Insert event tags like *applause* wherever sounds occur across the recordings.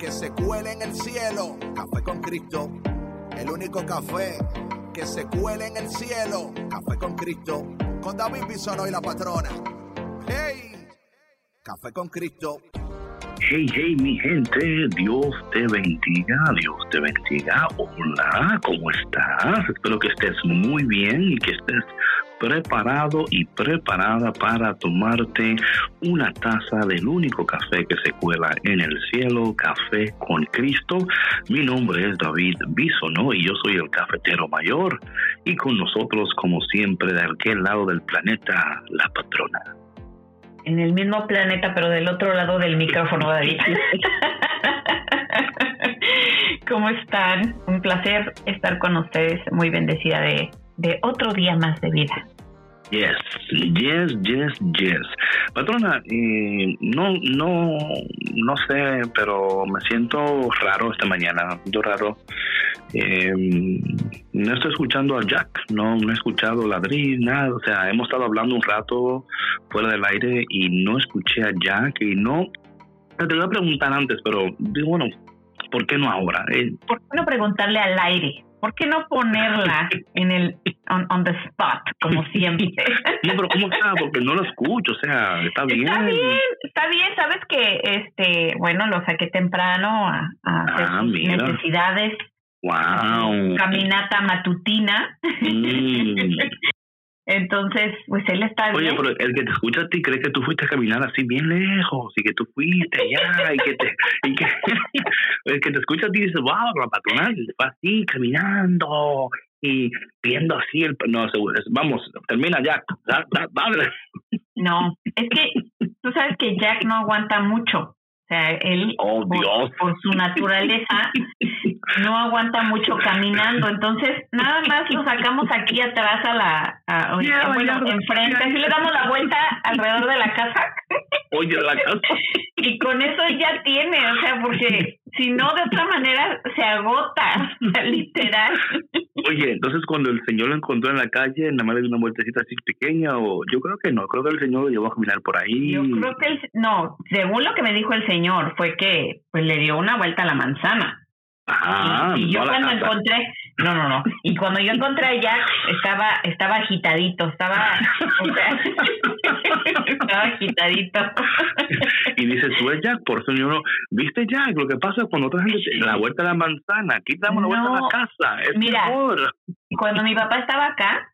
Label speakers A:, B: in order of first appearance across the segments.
A: que se cuele en el cielo. Café con Cristo, el único café que se cuele en el cielo. Café con Cristo, con David Bisono y la patrona. ¡Hey! Café con Cristo.
B: Hey, hey, mi gente, Dios te bendiga, Dios te bendiga. Hola, ¿cómo estás? Espero que estés muy bien y que estés preparado y preparada para tomarte una taza del único café que se cuela en el cielo, Café con Cristo. Mi nombre es David Bisono y yo soy el cafetero mayor y con nosotros, como siempre, de aquel lado del planeta, la patrona.
C: En el mismo planeta, pero del otro lado del micrófono, David. *laughs* ¿Cómo están? Un placer estar con ustedes, muy bendecida de de otro día más de vida.
B: Yes, yes, yes, yes. Patrona, eh, no, no, no sé, pero me siento raro esta mañana, siento raro. Eh, no estoy escuchando a Jack, no, no he escuchado ladrir, nada. O sea, hemos estado hablando un rato fuera del aire y no escuché a Jack y no. Te voy a preguntar antes, pero digo, bueno, ¿por qué no ahora?
C: Eh, ¿Por qué no preguntarle al aire? ¿Por qué no ponerla *laughs* en el on, the spot como *laughs* siempre?
B: No, pero ¿cómo está? Porque no lo escucho, o sea, está bien.
C: Está bien, está bien, sabes que este, bueno, lo saqué temprano a, hacer ah, necesidades.
B: Wow.
C: Caminata matutina. Mm. *laughs* Entonces, pues él está
B: Oye, pero el que te escucha a ti cree que tú fuiste a caminar así bien lejos y que tú fuiste allá y que te... Y que, *laughs* el que te escucha a ti dice, wow, la patronal fue así caminando y viendo así el... No, vamos, termina Jack.
C: No, es que tú sabes que Jack no aguanta mucho. O sea, él,
B: oh,
C: por, su naturaleza, *laughs* no aguanta mucho caminando. Entonces, nada más lo sacamos aquí atrás a la. A, bueno, enfrente. Así le damos la vuelta alrededor de la casa. *laughs*
B: Oye, la casa.
C: y con eso ya tiene, o sea, porque si no, de otra manera se agota, literal.
B: Oye, entonces cuando el señor lo encontró en la calle, nada más le dio una vueltecita así pequeña, o yo creo que no, creo que el señor lo llevó a caminar por ahí.
C: Yo creo que, no, según lo que me dijo el señor, fue que pues le dio una vuelta a la manzana.
B: Ah,
C: y, yo cuando encontré, no, no, no. Y cuando yo encontré a Jack, estaba, estaba agitadito, estaba, *laughs* estaba agitadito.
B: y dice, tú es Jack, por eso yo no, viste Jack, lo que pasa cuando otra gente la vuelta a la manzana, aquí damos la vuelta a la casa, es
C: mira,
B: mejor.
C: Cuando mi papá estaba acá,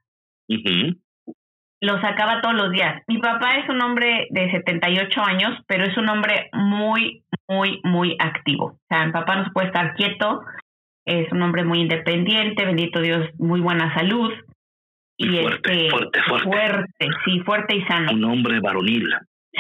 C: lo sacaba todos los días. Mi papá es un hombre de 78 años, pero es un hombre muy, muy, muy activo. O sea, mi papá no se puede estar quieto, es un hombre muy independiente, bendito Dios, muy buena salud.
B: Y fuerte, este, fuerte,
C: fuerte. sí, fuerte y sano.
B: Un hombre varonil.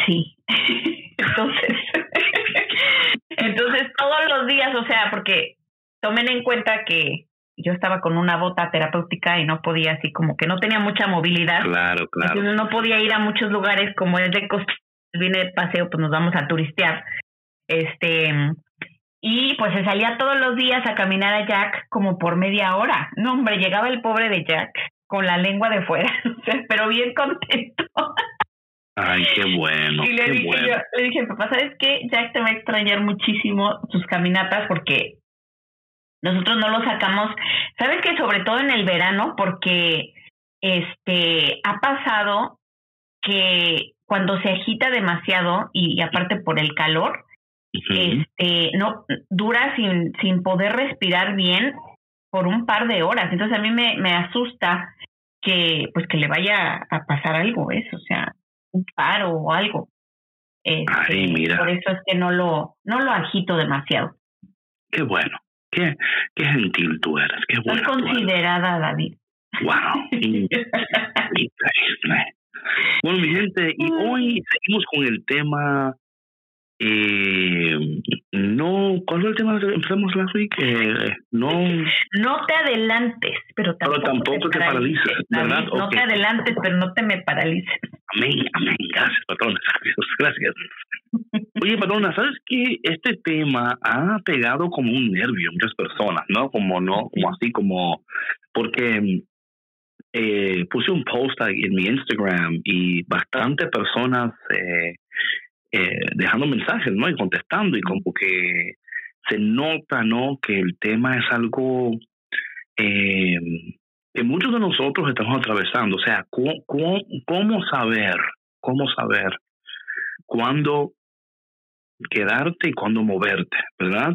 C: Sí. *laughs* entonces, *laughs* entonces todos los días, o sea, porque tomen en cuenta que yo estaba con una bota terapéutica y no podía así como que no tenía mucha movilidad.
B: Claro, claro.
C: Entonces no podía ir a muchos lugares como es de costa, viene de paseo, pues nos vamos a turistear. Este y pues se salía todos los días a caminar a Jack como por media hora. No, hombre, llegaba el pobre de Jack con la lengua de fuera, *laughs* pero bien contento.
B: Ay, qué bueno.
C: Y le, dije,
B: bueno.
C: le dije, papá, ¿sabes qué? Jack te va a extrañar muchísimo tus caminatas porque nosotros no lo sacamos, ¿sabes que Sobre todo en el verano, porque este ha pasado que cuando se agita demasiado y, aparte por el calor, este no dura sin, sin poder respirar bien por un par de horas. Entonces a mí me, me asusta que pues que le vaya a pasar algo, eso, o sea, un paro o algo.
B: Este, mira.
C: Por eso es que no lo, no lo agito demasiado.
B: Qué bueno. Qué, qué gentil tú eres, qué buena.
C: considerada, David.
B: Wow, *laughs* increíble. Bueno, mi gente, y hoy seguimos con el tema eh, no, ¿cuál fue el tema que empezamos last week? Eh, no,
C: no te adelantes, pero tampoco,
B: te, paralices, ¿verdad?
C: No te adelantes, pero no te me paralices.
B: Amén, amén, gracias, patrona, gracias. Oye, patrona, ¿sabes que este tema ha pegado como un nervio a muchas personas, ¿no? Como no, como así como, porque eh, puse un post en mi Instagram y bastantes personas eh, eh, dejando mensajes, ¿no? Y contestando y como que se nota, ¿no? Que el tema es algo eh, que muchos de nosotros estamos atravesando. O sea, ¿cómo, saber, cómo saber cuándo quedarte y cuándo moverte, ¿verdad?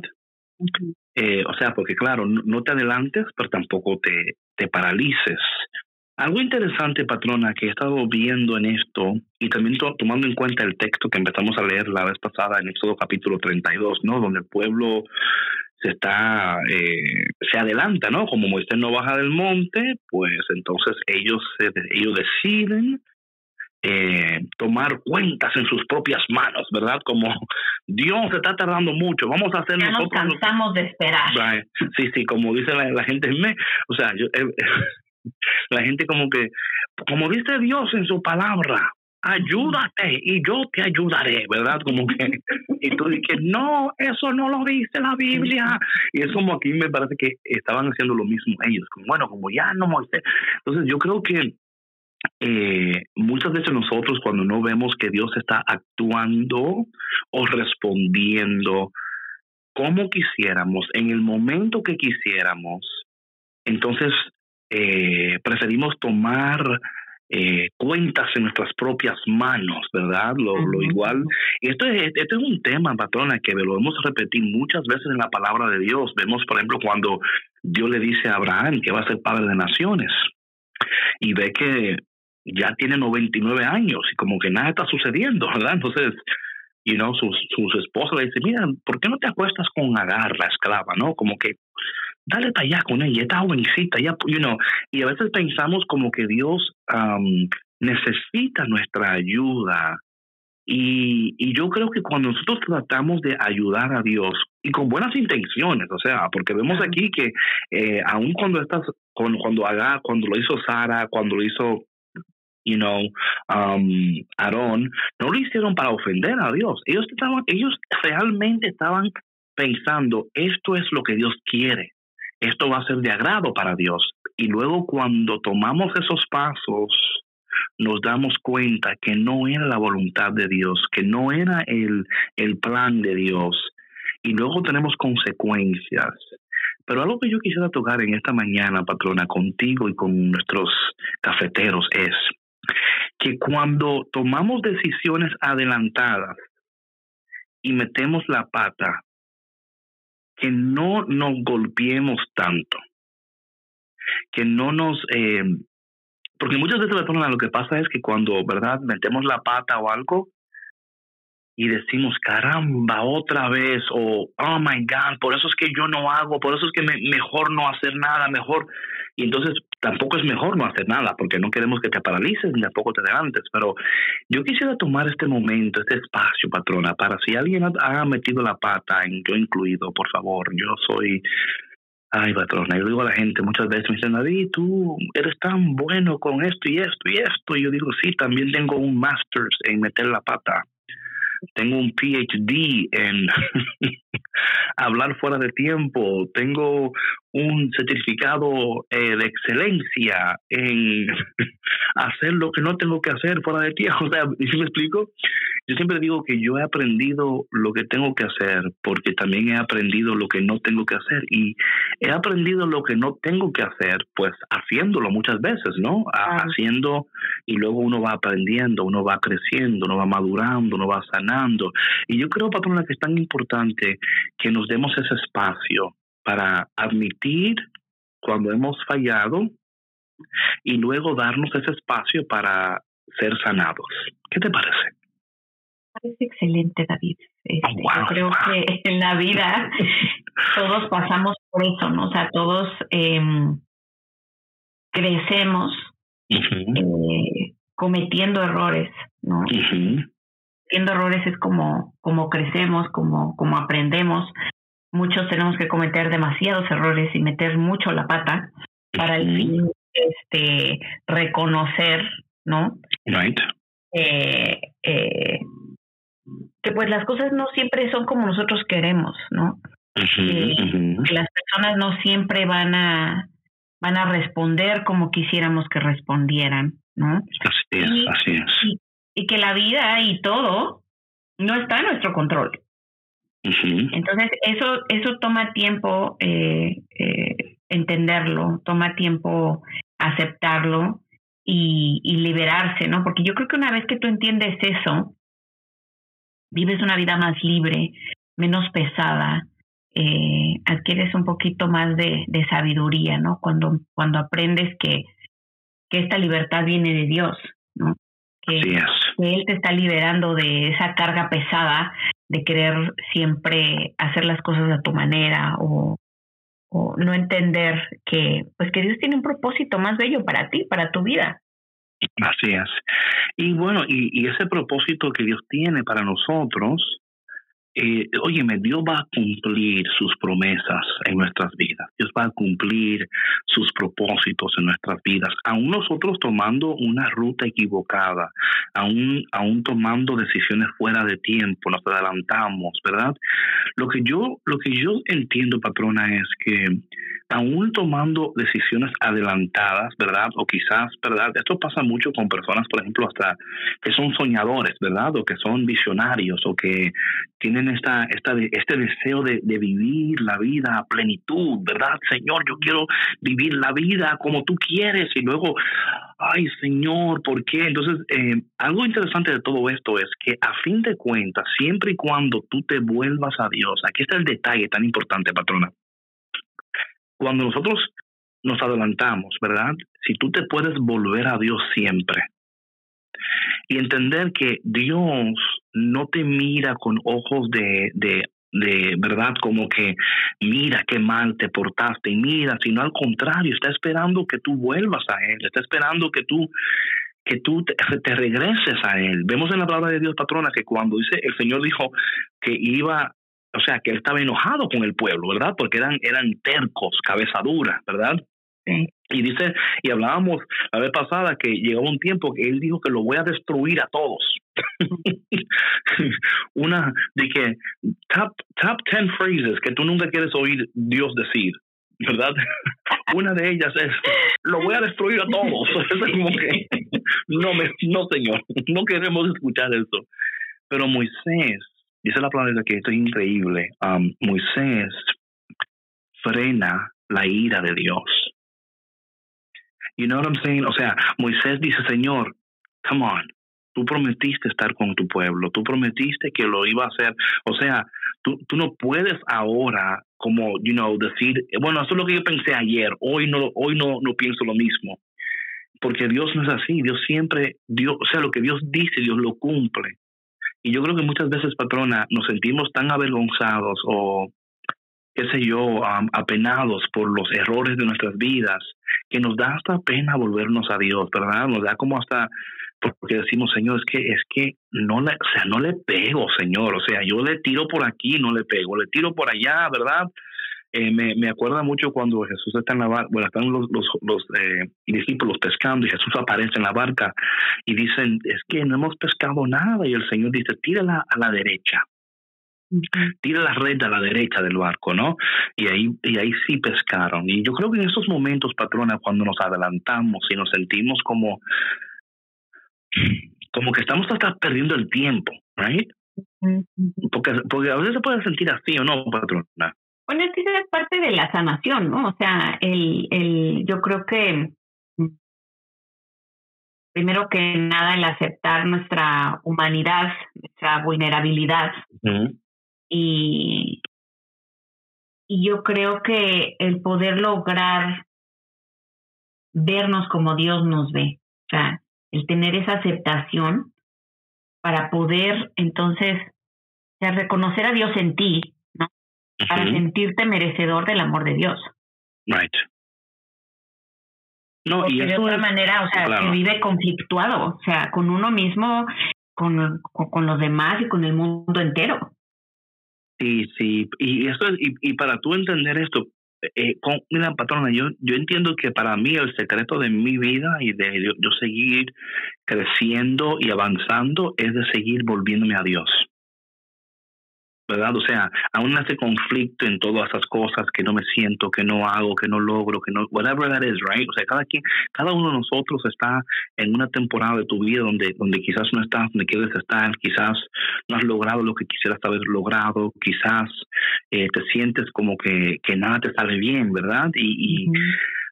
B: Eh, o sea, porque claro, no, te adelantes, pero tampoco te, te paralices. Algo interesante, patrona, que he estado viendo en esto y también tomando en cuenta el texto que empezamos a leer la vez pasada en Éxodo capítulo 32, ¿no? Donde el pueblo se está, eh, se adelanta, ¿no? Como Moisés no baja del monte, pues entonces ellos, ellos deciden eh, tomar cuentas en sus propias manos, ¿verdad? Como Dios se está tardando mucho, vamos a hacer
C: ya nos cansamos de esperar.
B: Sí, sí, como dice la, gente, me, o sea, yo, eh, *laughs* la gente como que, como dice Dios en su palabra, ayúdate y yo te ayudaré, ¿verdad? Como que, y tú dices, no, eso no lo dice la Biblia. Y es como aquí me parece que estaban haciendo lo mismo ellos, como bueno, como ya no Moisés. Entonces yo creo que eh, muchas veces nosotros cuando no vemos que Dios está actuando o respondiendo como quisiéramos, en el momento que quisiéramos, entonces eh, preferimos tomar eh, cuentas en nuestras propias manos, ¿verdad? Lo, lo igual. Esto es, este es un tema, patrona, que lo hemos repetido muchas veces en la palabra de Dios. Vemos, por ejemplo, cuando Dios le dice a Abraham que va a ser padre de naciones y ve que ya tiene 99 años y como que nada está sucediendo, ¿verdad? Entonces, you know, sus, sus esposas le dicen, mira, ¿por qué no te acuestas con Agar, la esclava, no? Como que dale para allá con ella, está jovencita, ya, you know, y a veces pensamos como que Dios necesita nuestra ayuda. Y, y yo creo que cuando nosotros tratamos de ayudar a Dios, y con buenas intenciones, o sea, porque vemos aquí que eh, aun cuando estás, cuando, cuando haga, cuando lo hizo Sara, cuando lo hizo you know, um, Aarón, no lo hicieron para ofender a Dios. Ellos estaban, ellos realmente estaban pensando, esto es lo que Dios quiere esto va a ser de agrado para Dios. Y luego cuando tomamos esos pasos, nos damos cuenta que no era la voluntad de Dios, que no era el, el plan de Dios. Y luego tenemos consecuencias. Pero algo que yo quisiera tocar en esta mañana, patrona, contigo y con nuestros cafeteros es que cuando tomamos decisiones adelantadas y metemos la pata, que no nos golpeemos tanto, que no nos... Eh, porque muchas veces lo que pasa es que cuando, ¿verdad?, metemos la pata o algo y decimos, caramba, otra vez, o, oh my God, por eso es que yo no hago, por eso es que me, mejor no hacer nada, mejor y entonces tampoco es mejor no hacer nada, porque no queremos que te paralices ni tampoco te adelantes. Pero yo quisiera tomar este momento, este espacio, patrona, para si alguien ha metido la pata, en yo incluido, por favor, yo soy Ay, patrona, yo digo a la gente muchas veces, me dicen, David, tú eres tan bueno con esto y esto y esto. Y yo digo, sí, también tengo un master's en meter la pata. Tengo un PhD en *laughs* hablar fuera de tiempo. Tengo un certificado eh, de excelencia en *laughs* hacer lo que no tengo que hacer fuera de tiempo. *laughs* O sea, ¿sí me explico? Yo siempre digo que yo he aprendido lo que tengo que hacer porque también he aprendido lo que no tengo que hacer y he aprendido lo que no tengo que hacer pues haciéndolo muchas veces, ¿no? Haciendo y luego uno va aprendiendo, uno va creciendo, uno va madurando, uno va sanando. Y yo creo, patrona, que es tan importante que nos demos ese espacio para admitir cuando hemos fallado y luego darnos ese espacio para ser sanados. ¿Qué te parece?
C: Parece excelente, David. Este, yo creo que en la vida *laughs* todos pasamos por eso, ¿no? O sea, todos eh, crecemos eh, cometiendo errores, ¿no? Cometiendo errores es como, como crecemos, como, como aprendemos. Muchos tenemos que cometer demasiados errores y meter mucho la pata para el fin este reconocer, ¿no?
B: Right.
C: Eh, eh, que pues las cosas no siempre son como nosotros queremos, ¿no? Que las personas no siempre van a van a responder como quisiéramos que respondieran, ¿no?
B: Así es, y, así es.
C: Y, que la vida y todo no está en nuestro control. Entonces, eso, eso toma tiempo eh, eh, entenderlo, toma tiempo aceptarlo y, y liberarse, ¿no? Porque yo creo que una vez que tú entiendes eso, vives una vida más libre, menos pesada, eh, adquieres un poquito más de, de, sabiduría, ¿no? Cuando, cuando aprendes que, que esta libertad viene de Dios, ¿no? Que, Él te está liberando de esa carga pesada de querer siempre hacer las cosas a tu manera o, o no entender que, pues que Dios tiene un propósito más bello para ti, para tu vida.
B: Así es. Y bueno, y, y ese propósito que Dios tiene para nosotros, eh, óyeme, Dios va a cumplir sus promesas en nuestras vidas. Dios va a cumplir sus propósitos en nuestras vidas. Aún nosotros tomando una ruta equivocada, aún, aún tomando decisiones fuera de tiempo, nos adelantamos, ¿verdad? Lo que yo, lo que yo entiendo, patrona, es que aún tomando decisiones adelantadas, ¿verdad? O quizás, ¿verdad? Esto pasa mucho con personas, por ejemplo, hasta que son soñadores, ¿verdad? O que son visionarios o que tienen esta, esta este deseo de, vivir la vida a plenitud, ¿verdad? Señor, yo quiero vivir la vida como tú quieres y luego, ay, Señor, ¿por qué? Entonces, eh, algo interesante de todo esto es que a fin de cuentas, siempre y cuando tú te vuelvas a Dios, aquí está el detalle tan importante, patrona cuando nosotros nos adelantamos, ¿verdad? Si tú te puedes volver a Dios siempre y entender que Dios no te mira con ojos de, de, de verdad como que mira qué mal te portaste y mira, sino al contrario, está esperando que tú vuelvas a Él, está esperando que tú que tú te, regreses a Él. Vemos en la palabra de Dios, patrona, que cuando dice el Señor dijo que iba o sea, que él estaba enojado con el pueblo, ¿verdad? Porque eran, eran tercos, cabeza dura, ¿verdad? Y dice, y hablábamos la vez pasada que llegó un tiempo que él dijo que lo voy a destruir a todos. *laughs* Una de que top, top 10 phrases que tú nunca quieres oír Dios decir, ¿verdad? *laughs* Una de ellas es, lo voy a destruir a todos. *laughs* es como que, no, me, no señor, no queremos escuchar eso. Pero Moisés Dice la palabra que esto es increíble. Um, Moisés frena la ira de Dios. You know what I'm saying? O sea, Moisés dice, Señor, come on, tú prometiste estar con tu pueblo, tú prometiste que lo iba a hacer. O sea, tú, tú no puedes ahora como, you know, decir, bueno, eso es lo que yo pensé ayer, hoy no, hoy no, no pienso lo mismo. Porque Dios no es así, Dios siempre, Dios, o sea, lo que Dios dice, Dios lo cumple. Y yo creo que muchas veces, patrona, nos sentimos tan avergonzados o, qué sé yo, apenados por los errores de nuestras vidas, que nos da hasta pena volvernos a Dios, ¿verdad? Nos da como hasta, porque decimos, Señor, es que, es que no le, o sea, no le pego, Señor, o sea, yo le tiro por aquí, no le pego, le tiro por allá, ¿verdad? Eh, me, me acuerda mucho cuando Jesús está en la barca, bueno, están los, los, los eh, discípulos pescando y Jesús aparece en la barca y dicen, es que no hemos pescado nada y el Señor dice, tírala a la derecha. Tira la red a la derecha del barco, ¿no? Y ahí, y ahí sí pescaron. Y yo creo que en esos momentos, patrona, cuando nos adelantamos y nos sentimos como, como que estamos hasta perdiendo el tiempo, ¿right? Porque, porque a veces se puede sentir así o no, patrona.
C: Bueno, es que es parte de la sanación, ¿no? O sea, el, el, yo creo que primero que nada el aceptar nuestra humanidad, nuestra vulnerabilidad. y, y yo creo que el poder lograr vernos como Dios nos ve, o sea, el tener esa aceptación para poder entonces o sea, reconocer a Dios en ti, para sentirte merecedor del amor de Dios.
B: Right.
C: No, y de otra manera, o sea, que vive conflictuado, o sea, con uno mismo, con, con, los demás y con el mundo entero.
B: Sí, sí, y eso y, y para tú entender esto, eh, con, mira, patrona, yo, yo entiendo que para mí el secreto de mi vida y de yo seguir creciendo y avanzando es de seguir volviéndome a Dios. ¿Verdad? O sea, aún hace conflicto en todas esas cosas que no me siento, que no hago, que no logro, que no, whatever that is, right? O sea, cada quien, cada uno de nosotros está en una temporada de tu vida donde, donde quizás no estás donde quieres estar, quizás no has logrado lo que quisieras haber logrado, quizás eh, te sientes como que, que nada te sale bien, ¿verdad? Y, y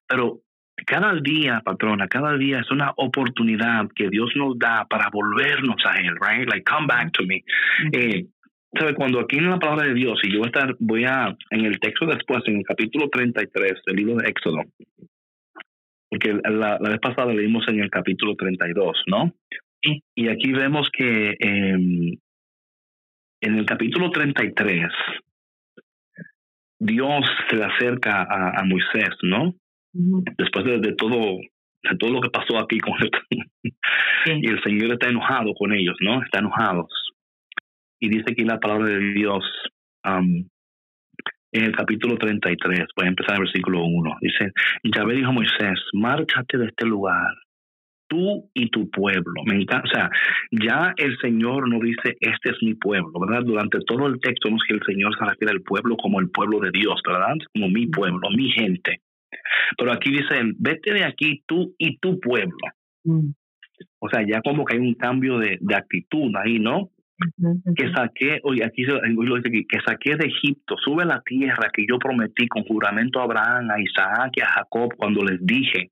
B: pero cada día, patrona, cada día es una oportunidad que Dios nos da para volvernos a Él, right? Like, come back to me. eh, ¿Sabe? Cuando aquí en la palabra de Dios, y yo voy a estar, voy a, en el texto después, en el capítulo 33 del libro de Éxodo, porque la, la vez pasada leímos en el capítulo 32, ¿no? Sí. Y aquí vemos que eh, en el capítulo 33, Dios se le acerca a, a Moisés, ¿no? Después de, de, todo de todo lo que pasó aquí con esto. Sí. *laughs* Y el Señor está enojado con ellos, ¿no? Está enojado. Y dice aquí la palabra de Dios um, en el capítulo 33, voy a empezar en el versículo 1. Dice, Yahvé dijo a Moisés, márchate de este lugar, tú y tu pueblo. Me encanta, o sea, ya el Señor no dice, este es mi pueblo, ¿verdad? Durante todo el texto vemos que el Señor se refiere al pueblo como el pueblo de Dios, ¿verdad? Como mi pueblo, mi gente. Pero aquí dice, vete de aquí tú y tu pueblo. Mm. O sea, ya como que hay un cambio de, de actitud ahí, ¿no? Que saqué, aquí lo dice aquí, que saqué de Egipto, sube a la tierra que yo prometí con juramento a Abraham, a Isaac y a Jacob cuando les dije,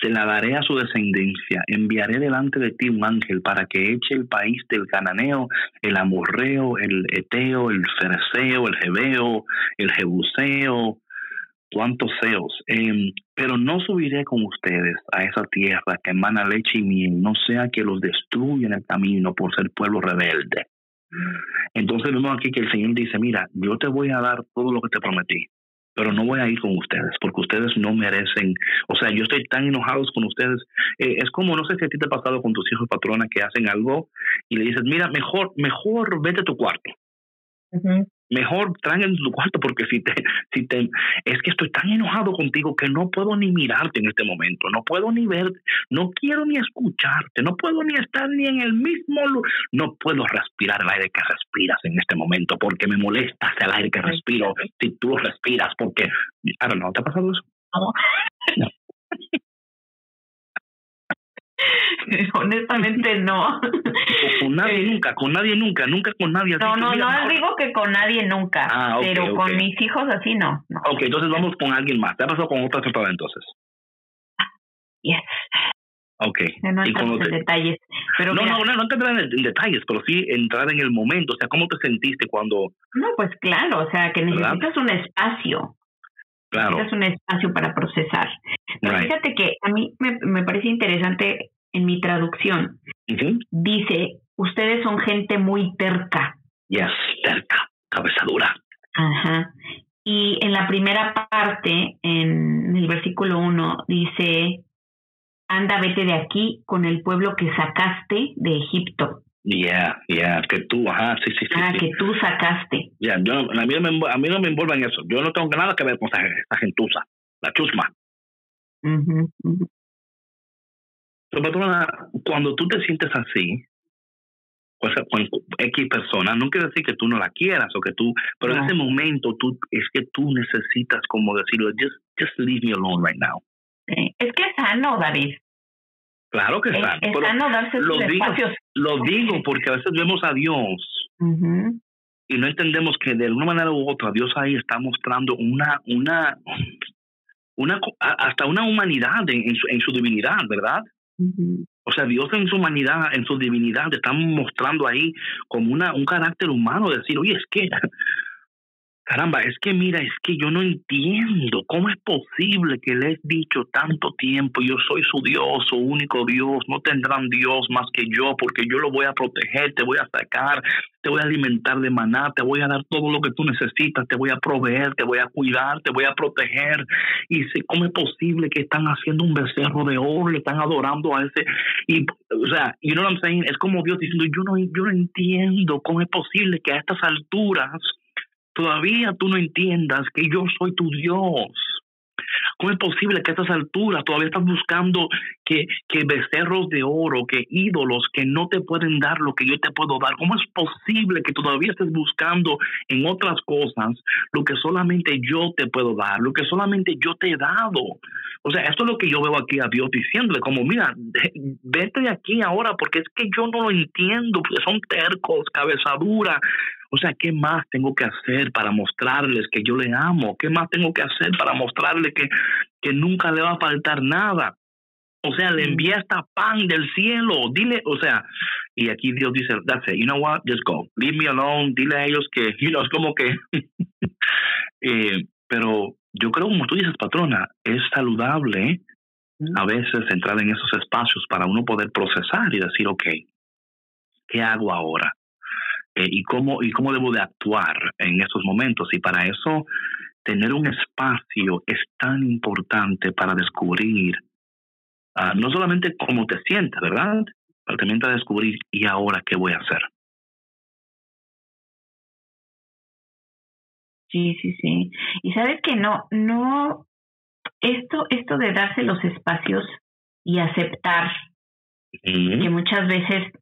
B: se la daré a su descendencia, enviaré delante de ti un ángel para que eche el país del cananeo, el amorreo, el eteo, el fereceo, el jebeo, el jebuseo, cuantos seos, eh, pero no subiré con ustedes a esa tierra que emana leche y miel, no sea que los destruyan el camino por ser pueblo rebelde. Entonces vemos aquí que el Señor dice, mira, yo te voy a dar todo lo que te prometí, pero no voy a ir con ustedes porque ustedes no merecen, o sea, yo estoy tan enojado con ustedes. Eh, es como, no sé si a ti te ha pasado con tus hijos patrona que hacen algo y le dices, mira, mejor, mejor vete a tu cuarto. Mejor en tu cuarto porque si te, si te, es que estoy tan enojado contigo que no puedo ni mirarte en este momento, no puedo ni ver, no quiero ni escucharte, no puedo ni estar ni en el mismo, no puedo respirar el aire que respiras en este momento porque me molesta el aire que respiro si tú respiras porque, don't know, ¿te ha pasado eso? No. *laughs* *laughs*
C: Honestamente no.
B: Con nadie nunca, con nadie nunca, nunca con nadie.
C: No, no, no digo que con nadie nunca, ah, pero con mis hijos así no, no,
B: Ok, entonces vamos con alguien más. ¿Te ha pasado con otra persona entonces?
C: Yes.
B: Ok.
C: No y en detalles. Pero
B: no, no, no, no entrar en, detalles, pero sí entrar en el momento. O sea, ¿cómo te sentiste cuando...?
C: No, pues claro, o sea, que necesitas un espacio.
B: Claro.
C: Necesitas un espacio para procesar. Pero fíjate que a mí me, me parece interesante en mi traducción. Dice, ustedes son gente muy terca.
B: Yes, terca, cabeza dura.
C: Ajá. Y en la primera parte, en el versículo 1, dice, anda, vete de aquí con el pueblo que sacaste de Egipto.
B: Yeah, yeah, que tú, ajá, sí, sí, sí.
C: Ah, que tú sacaste.
B: Ya, yeah, yo, a mí, no me, a mí no me envuelve en eso. Yo no tengo nada que ver con esa, esa gentuza, la chusma.
C: Uh
B: pero, patrona, cuando tú te sientes así, pues con X persona, no quiere decir que tú no la quieras o que tú, pero no. en ese momento tú es que tú necesitas como decirlo, just, just leave me alone right now.
C: Sí. Es que es sano, David.
B: Claro que es sano.
C: Es, sano darse
B: lo digo,
C: espacios.
B: Lo digo porque a veces vemos a Dios
C: uh -huh.
B: y no entendemos que de alguna manera u otra Dios ahí está mostrando una, una, una hasta una humanidad en, en, su, en su divinidad, ¿verdad? O sea, Dios en su humanidad, en su divinidad, está mostrando ahí como una, un carácter humano, de decir, oye, es que Caramba, es que mira, es que yo no entiendo cómo es posible que le he dicho tanto tiempo, yo soy su Dios, su único Dios, no tendrán Dios más que yo, porque yo lo voy a proteger, te voy a sacar, te voy a alimentar de maná, te voy a dar todo lo que tú necesitas, te voy a proveer, te voy a cuidar, te voy a proteger. Y sé cómo es posible que están haciendo un becerro de oro, le están adorando a ese. Y, o sea, you know what I'm saying? Es como Dios diciendo, yo no, yo no entiendo cómo es posible que a estas alturas todavía tú no entiendas que yo soy tu Dios. ¿Cómo es posible que a estas alturas todavía estás buscando que, que becerros de oro, que ídolos que no te pueden dar lo que yo te puedo dar? ¿Cómo es posible que todavía estés buscando en otras cosas lo que solamente yo te puedo dar, lo que solamente yo te he dado? O sea, esto es lo que yo veo aquí a Dios diciéndole, como, mira, vete de aquí ahora porque es que yo no lo entiendo, porque son tercos, cabezadura, o sea, ¿qué más tengo que hacer para mostrarles que yo le amo? ¿Qué más tengo que hacer para mostrarle que, que nunca le va a faltar nada? O sea, le envía hasta pan del cielo. Dile, o sea, y aquí Dios dice, that's it, you know what, just go, leave me alone, dile a ellos que, *laughs* you know, es como que, *laughs* eh, pero yo creo, como tú dices, patrona, es saludable a veces entrar en esos espacios para uno poder procesar y decir, ok, ¿qué hago ahora? Eh, y, cómo, y cómo debo de actuar en estos momentos. Y para eso, tener un espacio es tan importante para descubrir ah, no solamente cómo te sientes, ¿verdad? Pero también para descubrir, ¿y ahora qué voy a hacer?
C: Sí, sí, sí. Y sabes que no, no, esto, esto de darse los espacios y aceptar que muchas veces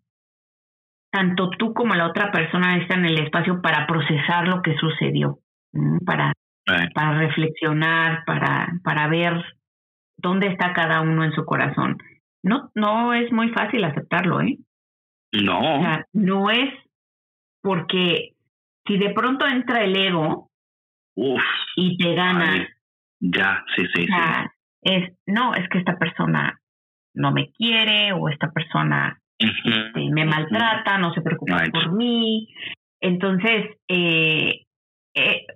C: tanto tú como la otra persona están en el espacio para procesar lo que sucedió, para, para reflexionar, para, para ver dónde está cada uno en su corazón. No, no es muy fácil aceptarlo, ¿eh?
B: No.
C: no es porque si de pronto entra el ego y te gana.
B: ya, sí, sí,
C: Es, no, es que esta persona no me quiere o esta persona este, me maltrata, no se preocupa por mí. Entonces, eh, eh,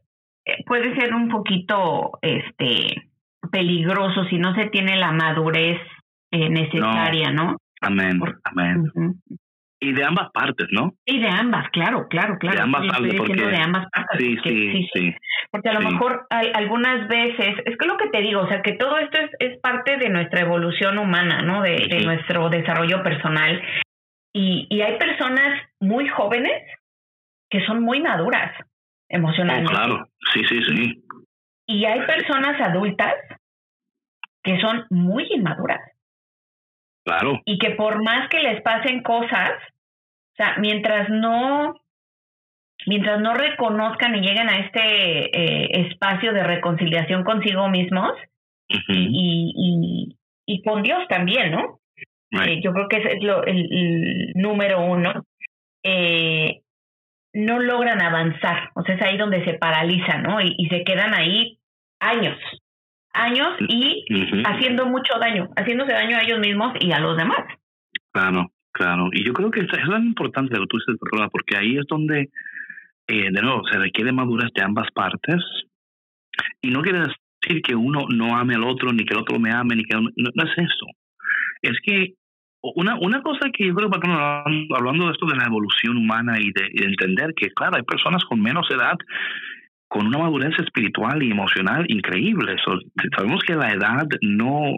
C: eh, puede ser un poquito este peligroso si no se tiene la madurez necesaria, ¿no?
B: Amén, amén. Y de ambas partes, ¿no?
C: Y de ambas, claro, claro, claro.
B: De ambas partes, porque...
C: de ambas partes.
B: Sí, sí, sí,
C: Porque a lo mejor hay algunas veces, es que lo que te digo, o sea, que todo esto es, es parte de nuestra evolución humana, ¿no? De, de nuestro desarrollo personal. Y, y hay personas muy jóvenes que son muy maduras emocionalmente.
B: Oh, claro, sí, sí, sí.
C: Y hay personas adultas que son muy inmaduras.
B: Claro.
C: Y que por más que les pasen cosas, o sea, mientras no, mientras no reconozcan y lleguen a este eh, espacio de reconciliación consigo mismos y, y, y con Dios también, ¿no? Eh, yo creo que es lo, el, número uno. Eh, no logran avanzar, o sea, es ahí donde se paralizan, ¿no? Y, y se quedan ahí años, años y haciendo mucho daño, haciéndose daño a ellos mismos y a los demás.
B: Claro, claro. Y yo creo que eso es lo importante lo que tú dices, porque ahí es donde, eh, de nuevo, se requiere madurez de ambas partes. Y no quiere decir que uno no ame al otro, ni que el otro me ame, ni que no, no es eso. Es que una, una cosa que yo creo, que hablando de esto de la evolución humana y de, entender que, claro, hay personas con menos edad con una madurez espiritual y emocional increíble. sabemos que la edad no,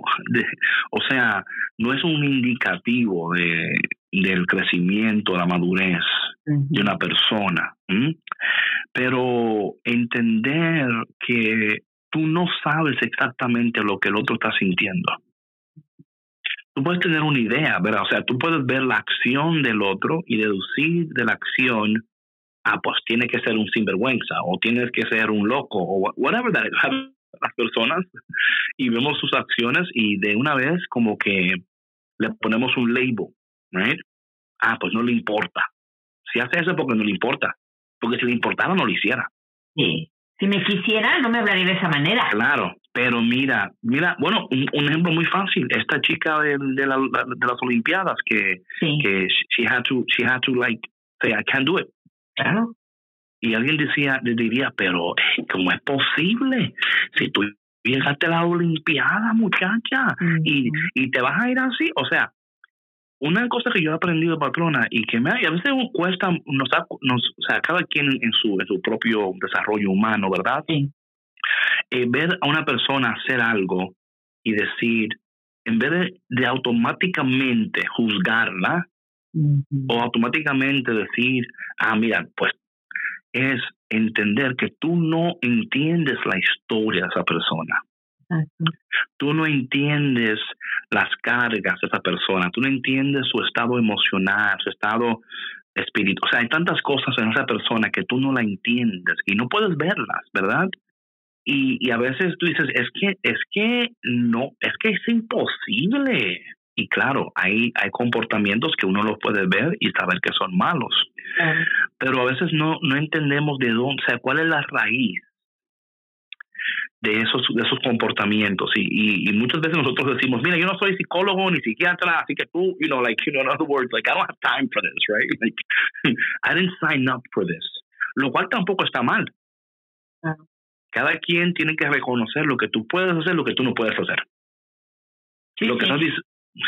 B: o sea, no es un indicativo de, del crecimiento, la madurez de una persona. Pero entender que tú no sabes exactamente lo que el otro está sintiendo. Tú puedes tener una idea, ¿verdad? O sea, tú puedes ver la acción del otro y deducir de la acción ah, pues tiene que ser un sinvergüenza o tienes que ser un loco o whatever that *laughs* las personas y vemos sus acciones y de una vez como que le ponemos un label, right? Ah, pues no le importa. Si hace eso porque no le importa, porque si le importara no lo hiciera.
C: Sí. Si me quisiera, no me hablaría de esa manera.
B: Claro, pero mira, mira, bueno, un, ejemplo muy fácil, esta chica de, de, la, de las Olimpiadas que, que she had to, she had to like say, I can't do it.
C: Claro.
B: Y alguien decía, diría, pero eh, ¿cómo es posible? Si tú llegaste a la Olimpiada, muchacha, y, y te vas a ir así. O sea, una cosa que yo he aprendido, patrona, y que me a veces cuesta, nos, nos, o sea, cada quien en su, en su propio desarrollo humano, ¿verdad?
C: Sí.
B: Eh, ver a una persona hacer algo y decir, en vez de, automáticamente juzgarla, o automáticamente decir, ah, mira, pues es entender que tú no entiendes la historia de esa persona. Tú no entiendes las cargas de esa persona, tú no entiendes su estado emocional, su estado espiritual. O sea, hay tantas cosas en esa persona que tú no la entiendes y no puedes verlas, ¿verdad? Y, y a veces tú dices, es que, es que no, es que es imposible. Y claro, hay, hay comportamientos que uno los puede ver y saber que son malos. Pero a veces no, no entendemos de dónde, o sea, cuál es la raíz de esos, de esos comportamientos. Y, y, muchas veces nosotros decimos, mira, yo no soy psicólogo ni psiquiatra, así que tú, you know, like, you know, in other words, like, I don't have time for this, right? Like, *laughs* I didn't sign up for this. Lo cual tampoco está mal. Cada quien tiene que reconocer lo que tú puedes hacer, lo que tú no puedes hacer.
C: Sí,
B: lo que
C: sí.
B: no dice,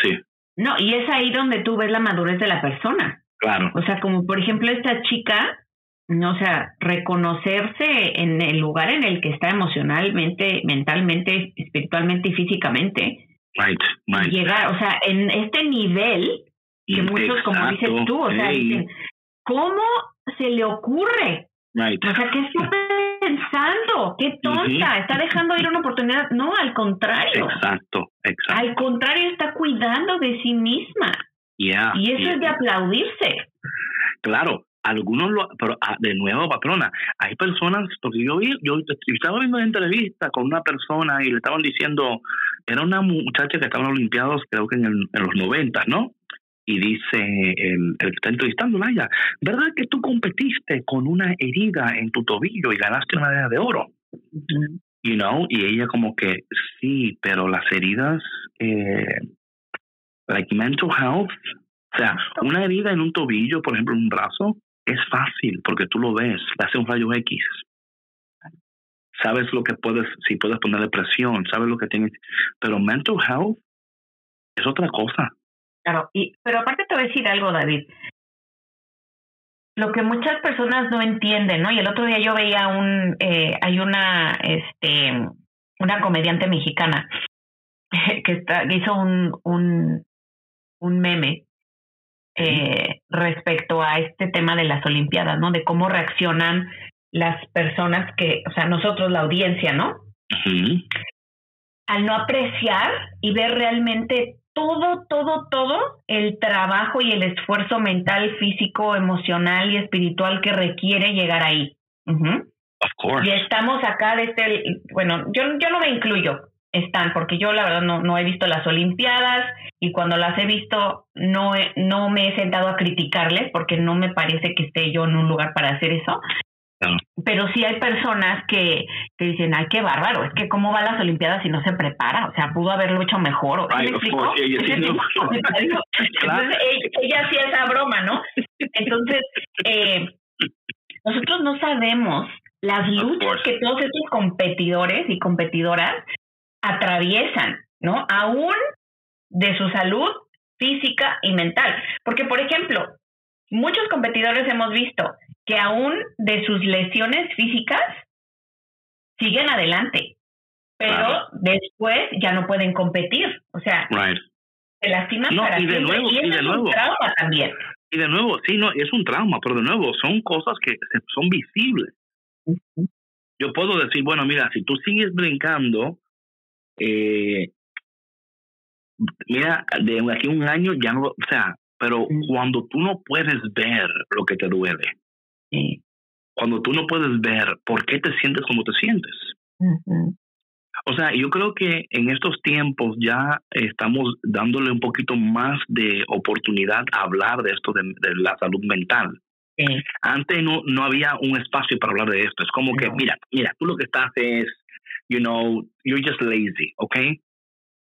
B: sí.
C: No, y es ahí donde tú ves la madurez de la persona.
B: Claro.
C: O sea, como por ejemplo esta chica, no, o sea, reconocerse en el lugar en el que está emocionalmente, mentalmente, espiritualmente y físicamente.
B: Right, right.
C: Llegar, o sea, en este nivel que muchos, como dices tú, o sea, dicen, ¿cómo se le ocurre?
B: Right.
C: O sea, ¿qué está pensando? ¡Qué tonta! Está dejando ir una oportunidad. No, al contrario.
B: Exacto, exacto.
C: Al contrario, está cuidando de sí misma.
B: Yeah,
C: y eso
B: yeah.
C: es de aplaudirse.
B: Claro, algunos lo, pero ah, de nuevo, patrona, hay personas, porque yo vi, yo, estaba viendo una entrevista con una persona y le estaban diciendo, era una muchacha que estaba en los Olimpiados, creo que en, el, en los noventas, ¿no? Y dice el, el que está entrevistándola ella, ¿verdad que tú competiste con una herida en tu tobillo y ganaste una medalla de oro? You know, y ella como que, sí, pero las heridas, eh, like mental health, o sea, una herida en un tobillo, por ejemplo, en un brazo, es fácil porque tú lo ves, le hace un rayo X. Sabes lo que puedes, si puedes ponerle presión, sabes lo que tienes. Pero mental health es otra cosa.
C: Claro, y, pero aparte te voy a decir algo, David. Lo que muchas personas no entienden, ¿no? Y el otro día yo veía un, eh, hay una, este, una comediante mexicana *laughs* que está, que hizo un, un, un meme eh, respecto a este tema de las Olimpiadas, ¿no? De cómo reaccionan las personas que, o sea, nosotros, la audiencia, ¿no?
B: -huh.
C: Al no apreciar y ver realmente todo, todo, todo el trabajo y el esfuerzo mental, físico, emocional y espiritual que requiere llegar ahí. Uh -huh.
B: Of course.
C: Y estamos acá de este, bueno, yo, yo no me incluyo, están, porque yo la verdad no, no he visto las Olimpiadas y cuando las he visto no, he, no me he sentado a criticarles porque no me parece que esté yo en un lugar para hacer eso. Pero sí hay personas que, que dicen, ay, qué bárbaro, es que cómo va las Olimpiadas si no se prepara, o sea, pudo haberlo hecho mejor.
B: Yeah, yeah, no.
C: Entonces, ella, ella hacía esa broma, ¿no? Entonces, eh, nosotros no sabemos las luchas que todos estos competidores y competidoras atraviesan, ¿no? Aún de su salud física y mental. Porque, por ejemplo, muchos competidores hemos visto que aún de sus lesiones físicas siguen adelante, pero
B: Claro.
C: después ya no pueden competir. O sea,
B: Right.
C: se lastiman
B: No,
C: para
B: y de
C: siempre.
B: nuevo,
C: y
B: de
C: es
B: nuevo.
C: un trauma también.
B: Y de nuevo, sí, no, es un trauma, pero de nuevo, son cosas que son visibles. Yo puedo decir, bueno, mira, si tú sigues brincando, eh, mira, de aquí a un año ya no, o sea, pero cuando tú no puedes ver lo que te duele, Cuando tú no puedes ver por qué te sientes como te sientes.
C: Ujú.
B: O sea, yo creo que en estos tiempos ya estamos dándole un poquito más de oportunidad a hablar de esto de, de la salud mental.
C: Sí.
B: Antes no, no había un espacio para hablar de esto. Es como que, mira, mira, tú lo que estás es, you know, you're just lazy, okay?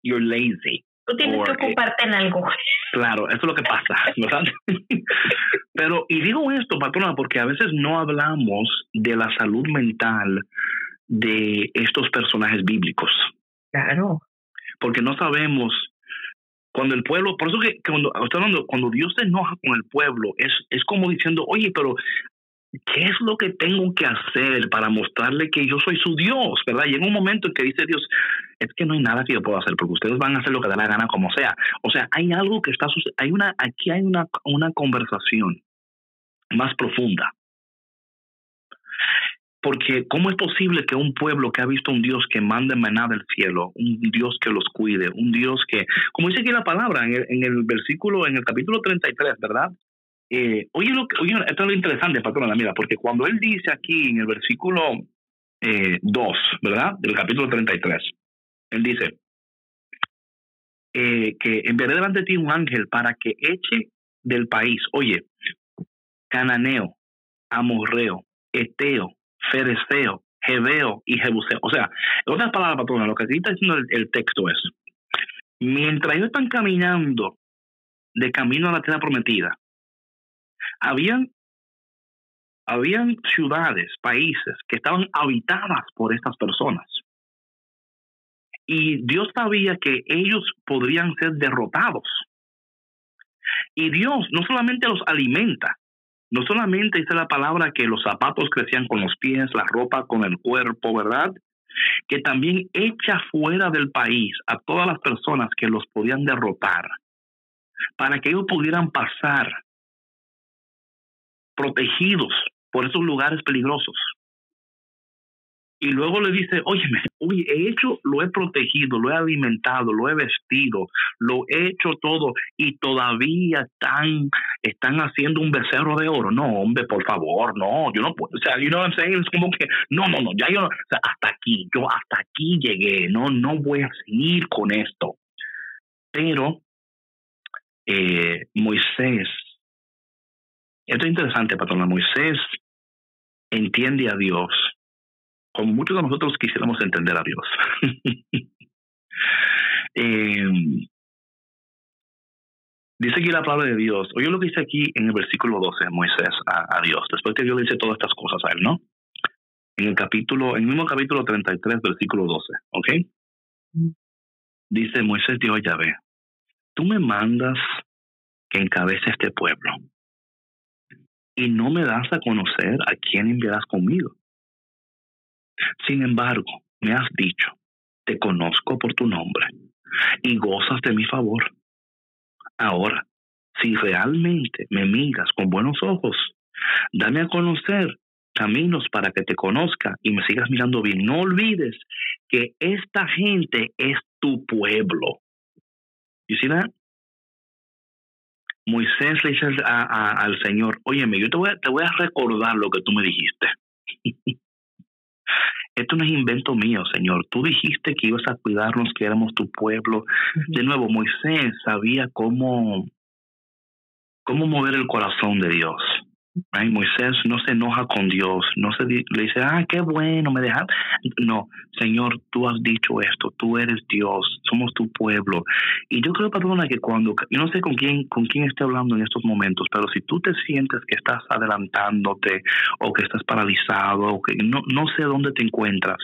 B: You're lazy.
C: Tú tienes que ocuparte en algo.
B: Claro, eso es lo que pasa, ¿verdad? *laughs* Pero, y digo esto, patrona, porque a veces no hablamos de la salud mental de estos personajes bíblicos.
C: Claro.
B: Porque no sabemos cuando el pueblo, por eso que, cuando, cuando Dios se enoja con el pueblo, es, es como diciendo, oye, pero ¿qué es lo que tengo que hacer para mostrarle que yo soy su Dios? ¿Verdad? Y en un momento en que dice Dios, es que no hay nada que yo pueda hacer, porque ustedes van a hacer lo que da la gana como sea. O sea, hay algo que está hay una, aquí hay una, una conversación más profunda. Porque ¿cómo es posible que un pueblo que ha visto un Dios que manda maná del cielo, un Dios que los cuide, un Dios que, como dice aquí la palabra en el, versículo, en el capítulo 33, ¿verdad? Eh, oye, oye, esto es lo interesante, patrona, mira, porque cuando él dice aquí en el versículo eh, 2, ¿verdad? Del capítulo 33, él dice eh, que enviaré delante de ti un ángel para que eche del país, oye, cananeo, amorreo, eteo, fereceo, jebeo y jebuseo. O sea, en otras palabras, patrona, lo que aquí está diciendo el, texto es, mientras ellos están caminando de camino a la tierra prometida, habían, habían ciudades, países que estaban habitadas por estas personas. Y Dios sabía que ellos podrían ser derrotados. Y Dios no solamente los alimenta, no solamente dice la palabra que los zapatos crecían con los pies, la ropa con el cuerpo, ¿verdad? Que también echa fuera del país a todas las personas que los podían derrotar, para que ellos pudieran pasar protegidos por esos lugares peligrosos y luego le dice, oye, oye, he hecho, lo he protegido, lo he alimentado, lo he vestido, lo he hecho todo y todavía están, están haciendo un becerro de oro. No, hombre, por favor, no, yo no puedo, o sea, you know what I'm saying? Es como que, no, no, no, ya yo, o sea, hasta aquí, yo hasta aquí llegué, no, no voy a seguir con esto. Pero eh, Moisés, esto es interesante, patrona, Moisés entiende a Dios como muchos de nosotros quisiéramos entender a Dios. *laughs* Em, dice aquí la palabra de Dios. Oye lo que dice aquí en el versículo 12 Moisés a, Dios, después que Dios le dice todas estas cosas a él, ¿no? En el capítulo, en el mismo capítulo 33, versículo 12, ¿ok? Dice Moisés Dios a Yahvé, tú me mandas que encabece este pueblo y no me das a conocer a quién enviarás conmigo. Sin embargo, me has dicho, te conozco por tu nombre y gozas de mi favor. Ahora, si realmente me miras con buenos ojos, dame a conocer caminos para que te conozca y me sigas mirando bien. No olvides que esta gente es tu pueblo. ¿Y si Moisés le dice al Señor, óyeme, yo te voy a recordar lo que tú me dijiste. *laughs* Esto no es invento mío, Señor. Tú dijiste que ibas a cuidarnos, que éramos tu pueblo. De nuevo, Moisés sabía cómo, cómo mover el corazón de Dios. Moisés no se enoja con Dios, no se le dice, ah, qué bueno, me dejas. No, Señor, tú has dicho esto, tú eres Dios, somos tu pueblo. Y yo creo, perdona, que cuando, yo no sé con quién, con quién esté hablando en estos momentos, pero si tú te sientes que estás adelantándote o que estás paralizado o que no, no sé dónde te encuentras,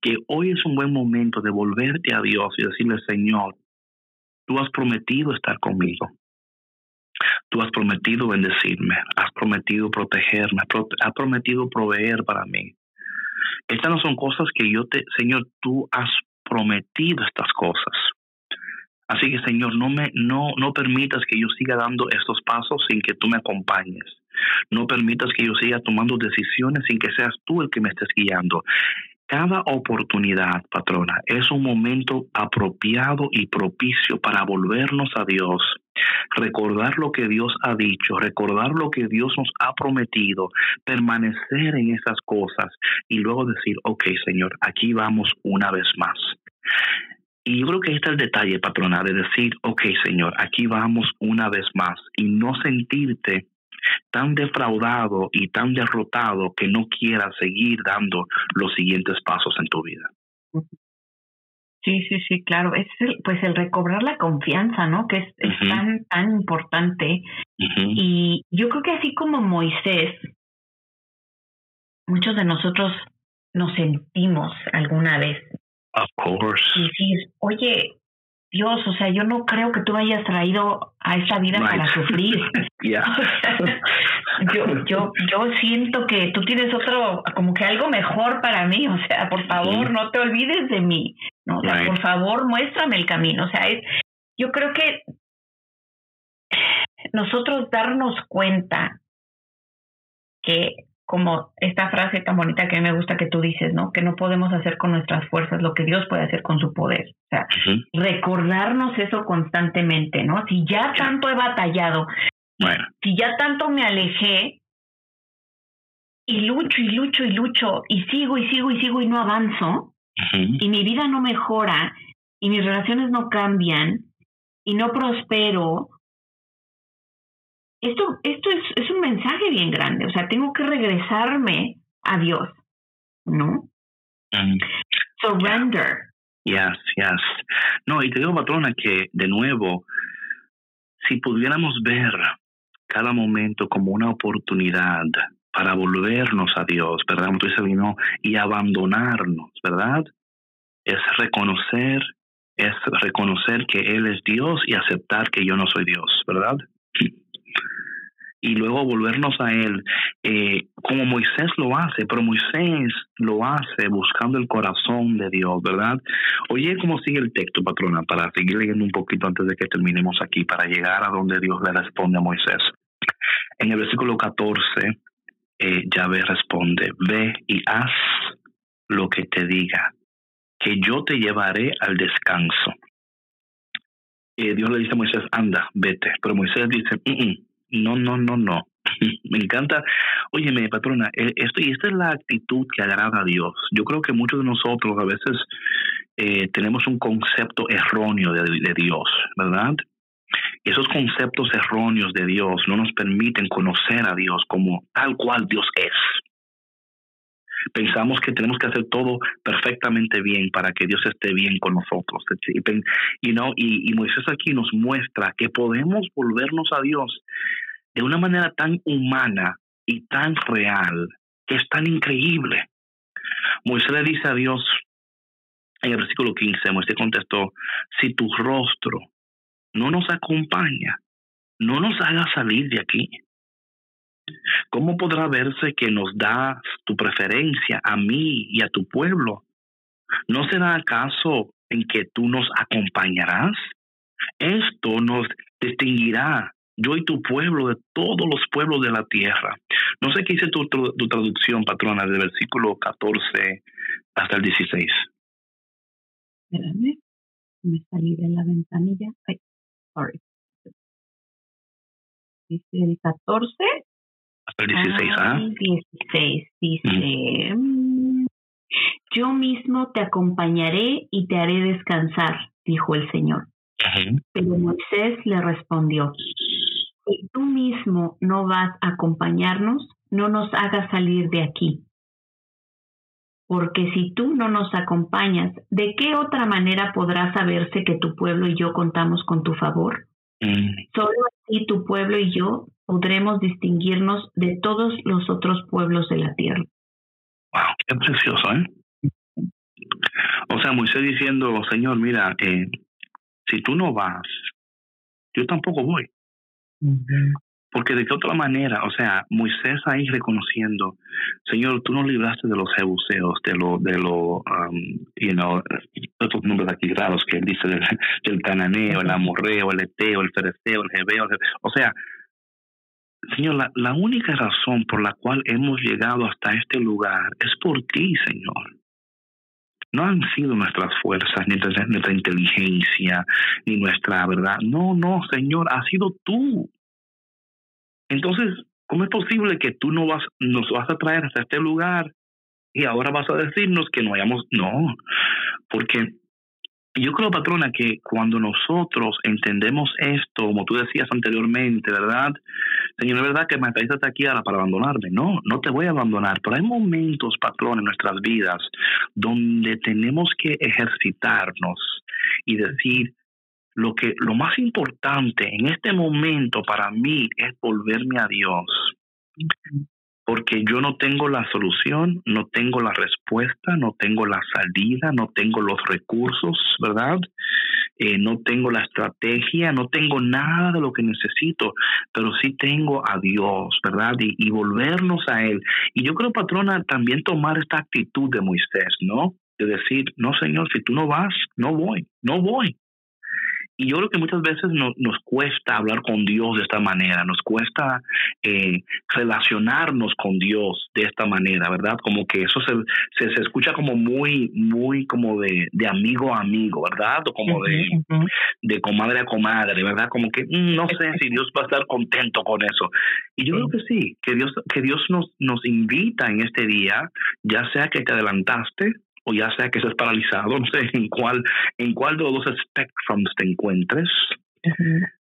B: que hoy es un buen momento de volverte a Dios y decirle, Señor, tú has prometido estar conmigo. Tú has prometido bendecirme, has prometido protegerme, has prometido proveer para mí. Estas no son cosas que yo te, Señor, tú has prometido estas cosas. Así que, Señor, no me no no permitas que yo siga dando estos pasos sin que tú me acompañes. No permitas que yo siga tomando decisiones sin que seas tú el que me estés guiando. Cada oportunidad, patrona, es un momento apropiado y propicio para volvernos a Dios, recordar lo que Dios ha dicho, recordar lo que Dios nos ha prometido, permanecer en esas cosas y luego decir, ok, Señor, aquí vamos una vez más. Y yo creo que ahí está el detalle, patrona, de decir, ok, Señor, aquí vamos una vez más y no sentirte tan defraudado y tan derrotado que no quieras seguir dando los siguientes pasos en tu vida.
C: Sí, sí, sí, claro. Es el, pues el recobrar la confianza, ¿no? Que es, tan, tan importante. Y yo creo que así como Moisés, muchos de nosotros nos sentimos alguna vez.
B: Of course.
C: Y decir, oye, Dios, o sea, yo no creo que tú me hayas traído a esta vida para sufrir. *laughs* *laughs* yo, yo, yo siento que tú tienes otro, como que algo mejor para mí. O sea, por favor, no te olvides de mí. No, por favor, muéstrame el camino. O sea, es, yo creo que nosotros darnos cuenta que como esta frase tan bonita que a mí me gusta que tú dices, ¿no? Que no podemos hacer con nuestras fuerzas lo que Dios puede hacer con su poder. O sea, recordarnos eso constantemente, ¿no? Si ya tanto he batallado, si ya tanto me alejé y lucho y lucho y lucho y sigo y sigo y sigo y no avanzo, y mi vida no mejora y mis relaciones no cambian y no prospero esto, esto es, es un mensaje bien grande, o sea, tengo que regresarme a Dios, ¿no? Mm. Surrender.
B: Yes, yes. No, y te digo, patrona, que de nuevo, si pudiéramos ver cada momento como una oportunidad para volvernos a Dios, ¿verdad? Dices, y abandonarnos, ¿verdad? Es reconocer, es reconocer que Él es Dios y aceptar que yo no soy Dios, ¿verdad? y luego volvernos a Él, eh, como Moisés lo hace, pero Moisés lo hace buscando el corazón de Dios, ¿verdad? Oye, ¿cómo sigue el texto, patrona? Para seguir leyendo un poquito antes de que terminemos aquí, para llegar a donde Dios le responde a Moisés. En el versículo 14, eh, Yahvé responde, ve y haz lo que te diga, que yo te llevaré al descanso. Eh, Dios le dice a Moisés, anda, vete. Pero Moisés dice, mm, mm, no, no, no, no. *laughs* Me encanta. Óyeme, patrona, eh, esto, y esta es la actitud que agrada a Dios. Yo creo que muchos de nosotros a veces eh, tenemos un concepto erróneo de, de Dios, ¿verdad? Esos conceptos erróneos de Dios no nos permiten conocer a Dios como tal cual Dios es. Pensamos que tenemos que hacer todo perfectamente bien para que Dios esté bien con nosotros. Y, no, y, Moisés aquí nos muestra que podemos volvernos a Dios de una manera tan humana y tan real, que es tan increíble. Moisés le dice a Dios, en el versículo 15, Moisés contestó, si tu rostro no nos acompaña, no nos haga salir de aquí. ¿Cómo podrá verse que nos das tu preferencia a mí y a tu pueblo? ¿No será acaso en que tú nos acompañarás? Esto nos distinguirá yo y tu pueblo de todos los pueblos de la tierra. No sé qué dice tu, traducción, patrona, del versículo 14 hasta el 16.
C: Espérame, me salí de la ventanilla. Sorry. Dice el 14.
B: Hasta el 16, ¿ah?
C: 16, dice. Mm, yo mismo te acompañaré y te haré descansar, dijo el Señor. Pero Moisés le respondió, si tú mismo no vas a acompañarnos, no nos hagas salir de aquí. Porque si tú no nos acompañas, ¿de qué otra manera podrá saberse que tu pueblo y yo contamos con tu favor? Mm. Solo así tu pueblo y yo podremos distinguirnos de todos los otros pueblos de la tierra.
B: Wow, qué precioso, ¿eh? O sea, Moisés diciendo, Señor, mira, eh, si tú no vas, yo tampoco voy. Porque de qué otra manera, o sea, Moisés ahí reconociendo, Señor, tú nos libraste de los jebuseos, de lo, de lo, um, you know, estos nombres aquí raros que él dice del, del cananeo, el amorreo, el eteo, el fereceo, el jebeo, o sea, Señor, la, la única razón por la cual hemos llegado hasta este lugar es por ti, Señor no han sido nuestras fuerzas, ni nuestra, inteligencia, ni nuestra verdad. No, no, Señor, ha sido tú. Entonces, ¿cómo es posible que tú no vas, nos vas a traer hasta este lugar y ahora vas a decirnos que no hayamos? No, porque yo creo, patrona, que cuando nosotros entendemos esto, como tú decías anteriormente, ¿verdad? Señor, es verdad que me hasta aquí ahora para abandonarme. No, no te voy a abandonar, pero hay momentos, patrón, en nuestras vidas donde tenemos que ejercitarnos y decir, lo que lo más importante en este momento para mí es volverme a Dios porque yo no tengo la solución, no tengo la respuesta, no tengo la salida, no tengo los recursos, ¿verdad? Eh, no tengo la estrategia, no tengo nada de lo que necesito, pero sí tengo a Dios, ¿verdad? Y, y volvernos a Él. Y yo creo, patrona, también tomar esta actitud de Moisés, ¿no? De decir, no, Señor, si tú no vas, no voy, no voy. Y yo creo que muchas veces nos cuesta hablar con Dios de esta manera, nos cuesta eh, relacionarnos con Dios de esta manera, ¿verdad? Como que eso se, se, escucha como muy, muy como de, de, amigo a amigo, ¿verdad? O como de, de comadre a comadre, ¿verdad? Como que mm, no sé si Dios va a estar contento con eso. Y yo creo que sí, que Dios, que Dios nos, nos invita en este día, ya sea que te adelantaste o ya sea que estés paralizado, no sé *laughs* en cuál, en cuál de los dos spectrums te encuentres.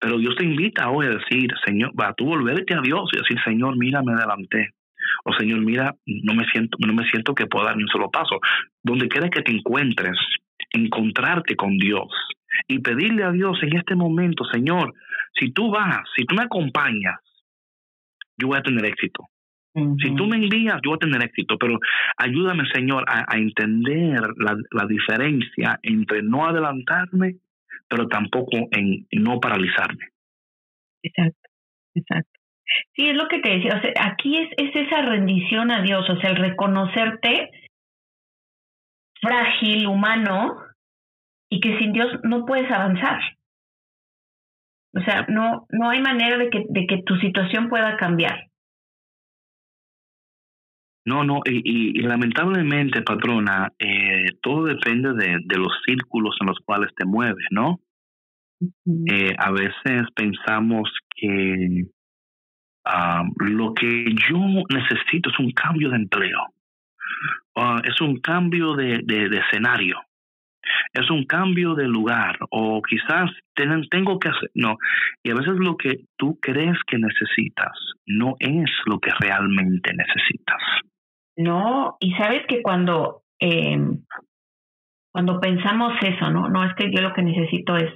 B: Pero Dios te invita hoy a decir, Señor, va a tú volverte a Dios y decir, Señor, mira, me adelanté. O Señor, mira, no me siento, no me siento que pueda dar ni un solo paso. Donde quiera que te encuentres, encontrarte con Dios y pedirle a Dios en este momento, Señor, si tú vas, si tú me acompañas, yo voy a tener éxito. Si tú me envías, yo voy a tener éxito, pero ayúdame, Señor, a, entender la, la, diferencia entre no adelantarme, pero tampoco en, no paralizarme.
C: Exacto, exacto. Sí, es lo que te decía. O sea, aquí es, es esa rendición a Dios, o sea, el reconocerte frágil, humano, y que sin Dios no puedes avanzar. O sea, no, no hay manera de que, de que tu situación pueda cambiar.
B: No, no, y, y, lamentablemente, patrona, eh, todo depende de, de, los círculos en los cuales te mueves, ¿no? eh, a veces pensamos que uh, lo que yo necesito es un cambio de empleo, uh, es un cambio de, de, de, escenario, es un cambio de lugar, o quizás ten, tengo que hacer, no, y a veces lo que tú crees que necesitas no es lo que realmente necesitas.
C: No, y sabes que cuando, eh, cuando pensamos eso, ¿no? No es que yo lo que necesito es,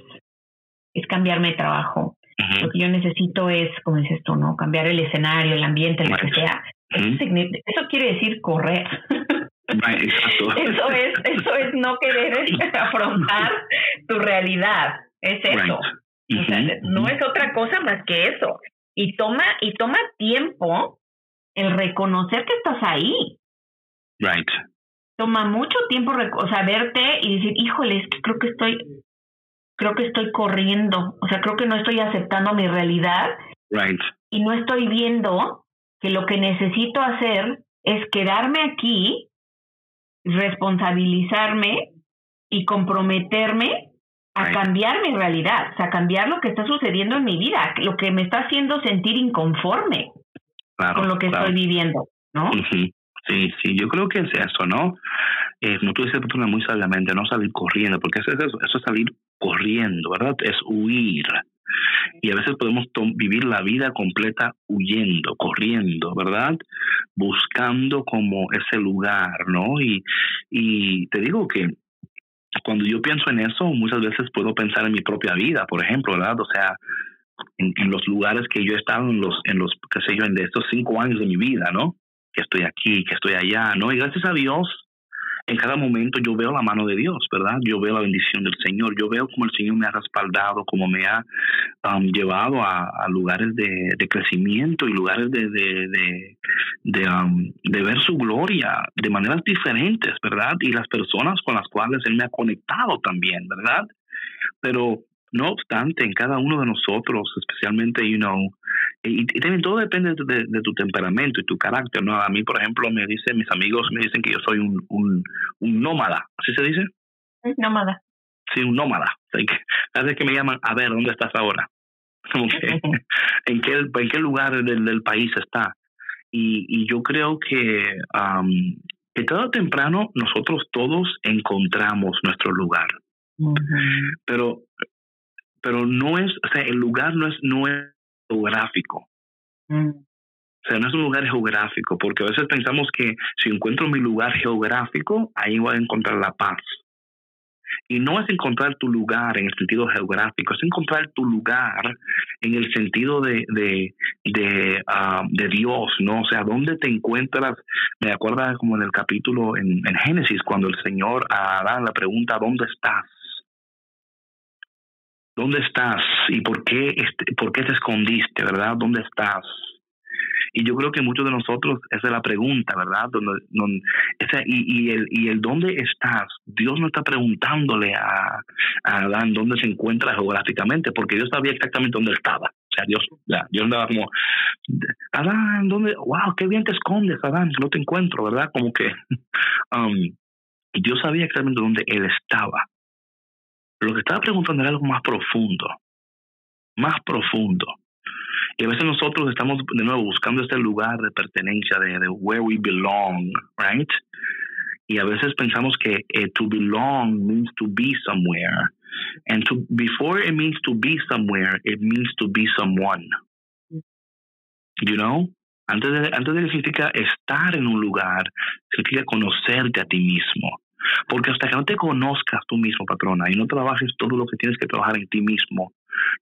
C: es cambiarme de trabajo. Lo que yo necesito es, como dices tú, ¿no? Cambiar el escenario, el ambiente, lo que sea. eso, eso, quiere decir correr. *laughs* eso es, eso es no querer *laughs* afrontar tu realidad. Es eso. no es otra cosa más que eso. Y toma, y toma tiempo el reconocer que estás ahí.
B: Right.
C: Toma mucho tiempo, o sea, verte y decir, híjole, es que creo que estoy, creo que estoy corriendo, o sea, creo que no estoy aceptando mi realidad.
B: Right.
C: Y no estoy viendo que lo que necesito hacer es quedarme aquí, responsabilizarme y comprometerme a cambiar mi realidad, o sea, cambiar lo que está sucediendo en mi vida, lo que me está haciendo sentir inconforme con lo que estoy viviendo, ¿no?
B: Sí, sí, yo creo que es eso, ¿no? Eh, como tú dices, muy sabiamente, no salir corriendo, porque eso es eso, eso es salir corriendo, ¿verdad? Es huir. Y a veces podemos vivir la vida completa huyendo, corriendo, ¿verdad? Buscando como ese lugar, ¿no? Y, y te digo que cuando yo pienso en eso, muchas veces puedo pensar en mi propia vida, por ejemplo, ¿verdad? O sea, en, los lugares que yo he estado en los, en los, qué sé yo, en estos cinco años de mi vida, ¿no? Que estoy aquí, que estoy allá, ¿no? Y gracias a Dios, en cada momento yo veo la mano de Dios, ¿verdad? Yo veo la bendición del Señor, yo veo cómo el Señor me ha respaldado, cómo me ha um, llevado a, lugares de, crecimiento y lugares de, de, um, de ver su gloria de maneras diferentes, ¿verdad? Y las personas con las cuales Él me ha conectado también, ¿verdad? Pero no obstante, en cada uno de nosotros, especialmente, you know, y, y también todo depende de, de, tu temperamento y tu carácter, ¿no? A mí, por ejemplo, me dicen, mis amigos me dicen que yo soy un, un, un nómada, ¿así se dice?
C: Nómada.
B: Sí, un nómada. A veces que me llaman, a ver, ¿dónde estás ahora? *laughs* Como que, *laughs* ¿en, qué, ¿en qué lugar del, del país está? Y, y yo creo que, um, que todo temprano nosotros todos encontramos nuestro lugar Pero pero no es, o sea, el lugar no es, no es geográfico. Mm. O sea, no es un lugar geográfico, porque a veces pensamos que si encuentro mi lugar geográfico, ahí voy a encontrar la paz. Y no es encontrar tu lugar en el sentido geográfico, es encontrar tu lugar en el sentido de, de, de, ah, de Dios, ¿no? O sea, ¿dónde te encuentras? Me acuerdo como en el capítulo en, en Génesis, cuando el Señor a Adán le pregunta, ¿dónde estás? ¿Dónde estás? ¿Y por qué, este, por qué te escondiste, verdad? ¿Dónde estás? Y yo creo que muchos de nosotros, esa es la pregunta, ¿verdad? Y, el, dónde estás, Dios no está preguntándole a, a Adán dónde se encuentra geográficamente, porque Dios sabía exactamente dónde estaba. O sea, Dios, Dios andaba como, Adán, ¿dónde? ¡Wow! ¡Qué bien te escondes, Adán! No te encuentro, ¿verdad? Como que *laughs* um, Dios sabía exactamente dónde él estaba. Lo que estaba preguntando era algo más profundo, más profundo. Y a veces nosotros estamos de nuevo buscando este lugar de pertenencia, de, where we belong, right? Y a veces pensamos que eh, to belong means to be somewhere. And to, before it means to be somewhere, it means to be someone. You know? Antes de, antes de que significa estar en un lugar, significa conocerte a ti mismo. Porque hasta que no te conozcas tú mismo, patrona, y no trabajes todo lo que tienes que trabajar en ti mismo,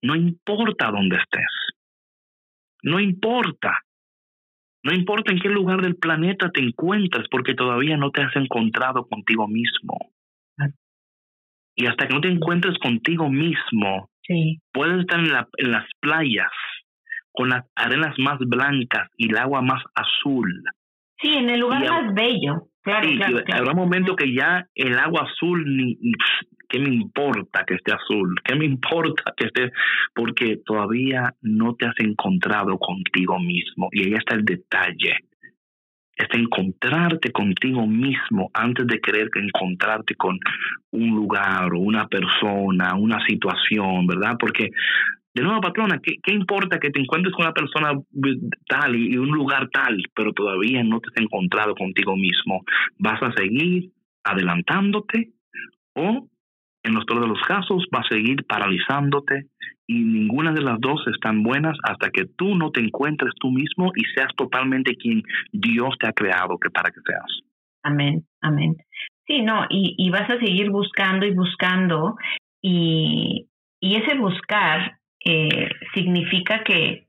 B: no importa dónde estés. No importa. No importa en qué lugar del planeta te encuentres, porque todavía no te has encontrado contigo mismo. Y hasta que no te encuentres contigo mismo, puedes estar en, la, en las playas con las arenas más blancas y el agua más azul.
C: Sí, en el lugar más bello. Claro, sí,
B: Habrá un momento que ya el agua azul, ni, ¿qué me importa que esté azul? ¿Qué me importa que esté? Porque todavía no te has encontrado contigo mismo. Y ahí está el detalle. Es encontrarte contigo mismo antes de querer encontrarte con un lugar o una persona, una situación, ¿verdad? Porque de nuevo, patrona, ¿qué, ¿qué, importa que te encuentres con una persona tal y, un lugar tal, pero todavía no te has encontrado contigo mismo? ¿Vas a seguir adelantándote o, en los todos los casos, vas a seguir paralizándote y ninguna de las dos están buenas hasta que tú no te encuentres tú mismo y seas totalmente quien Dios te ha creado que para que seas.
C: Amén, amén. Sí, no, y, y vas a seguir buscando y buscando y, y ese buscar eh, significa que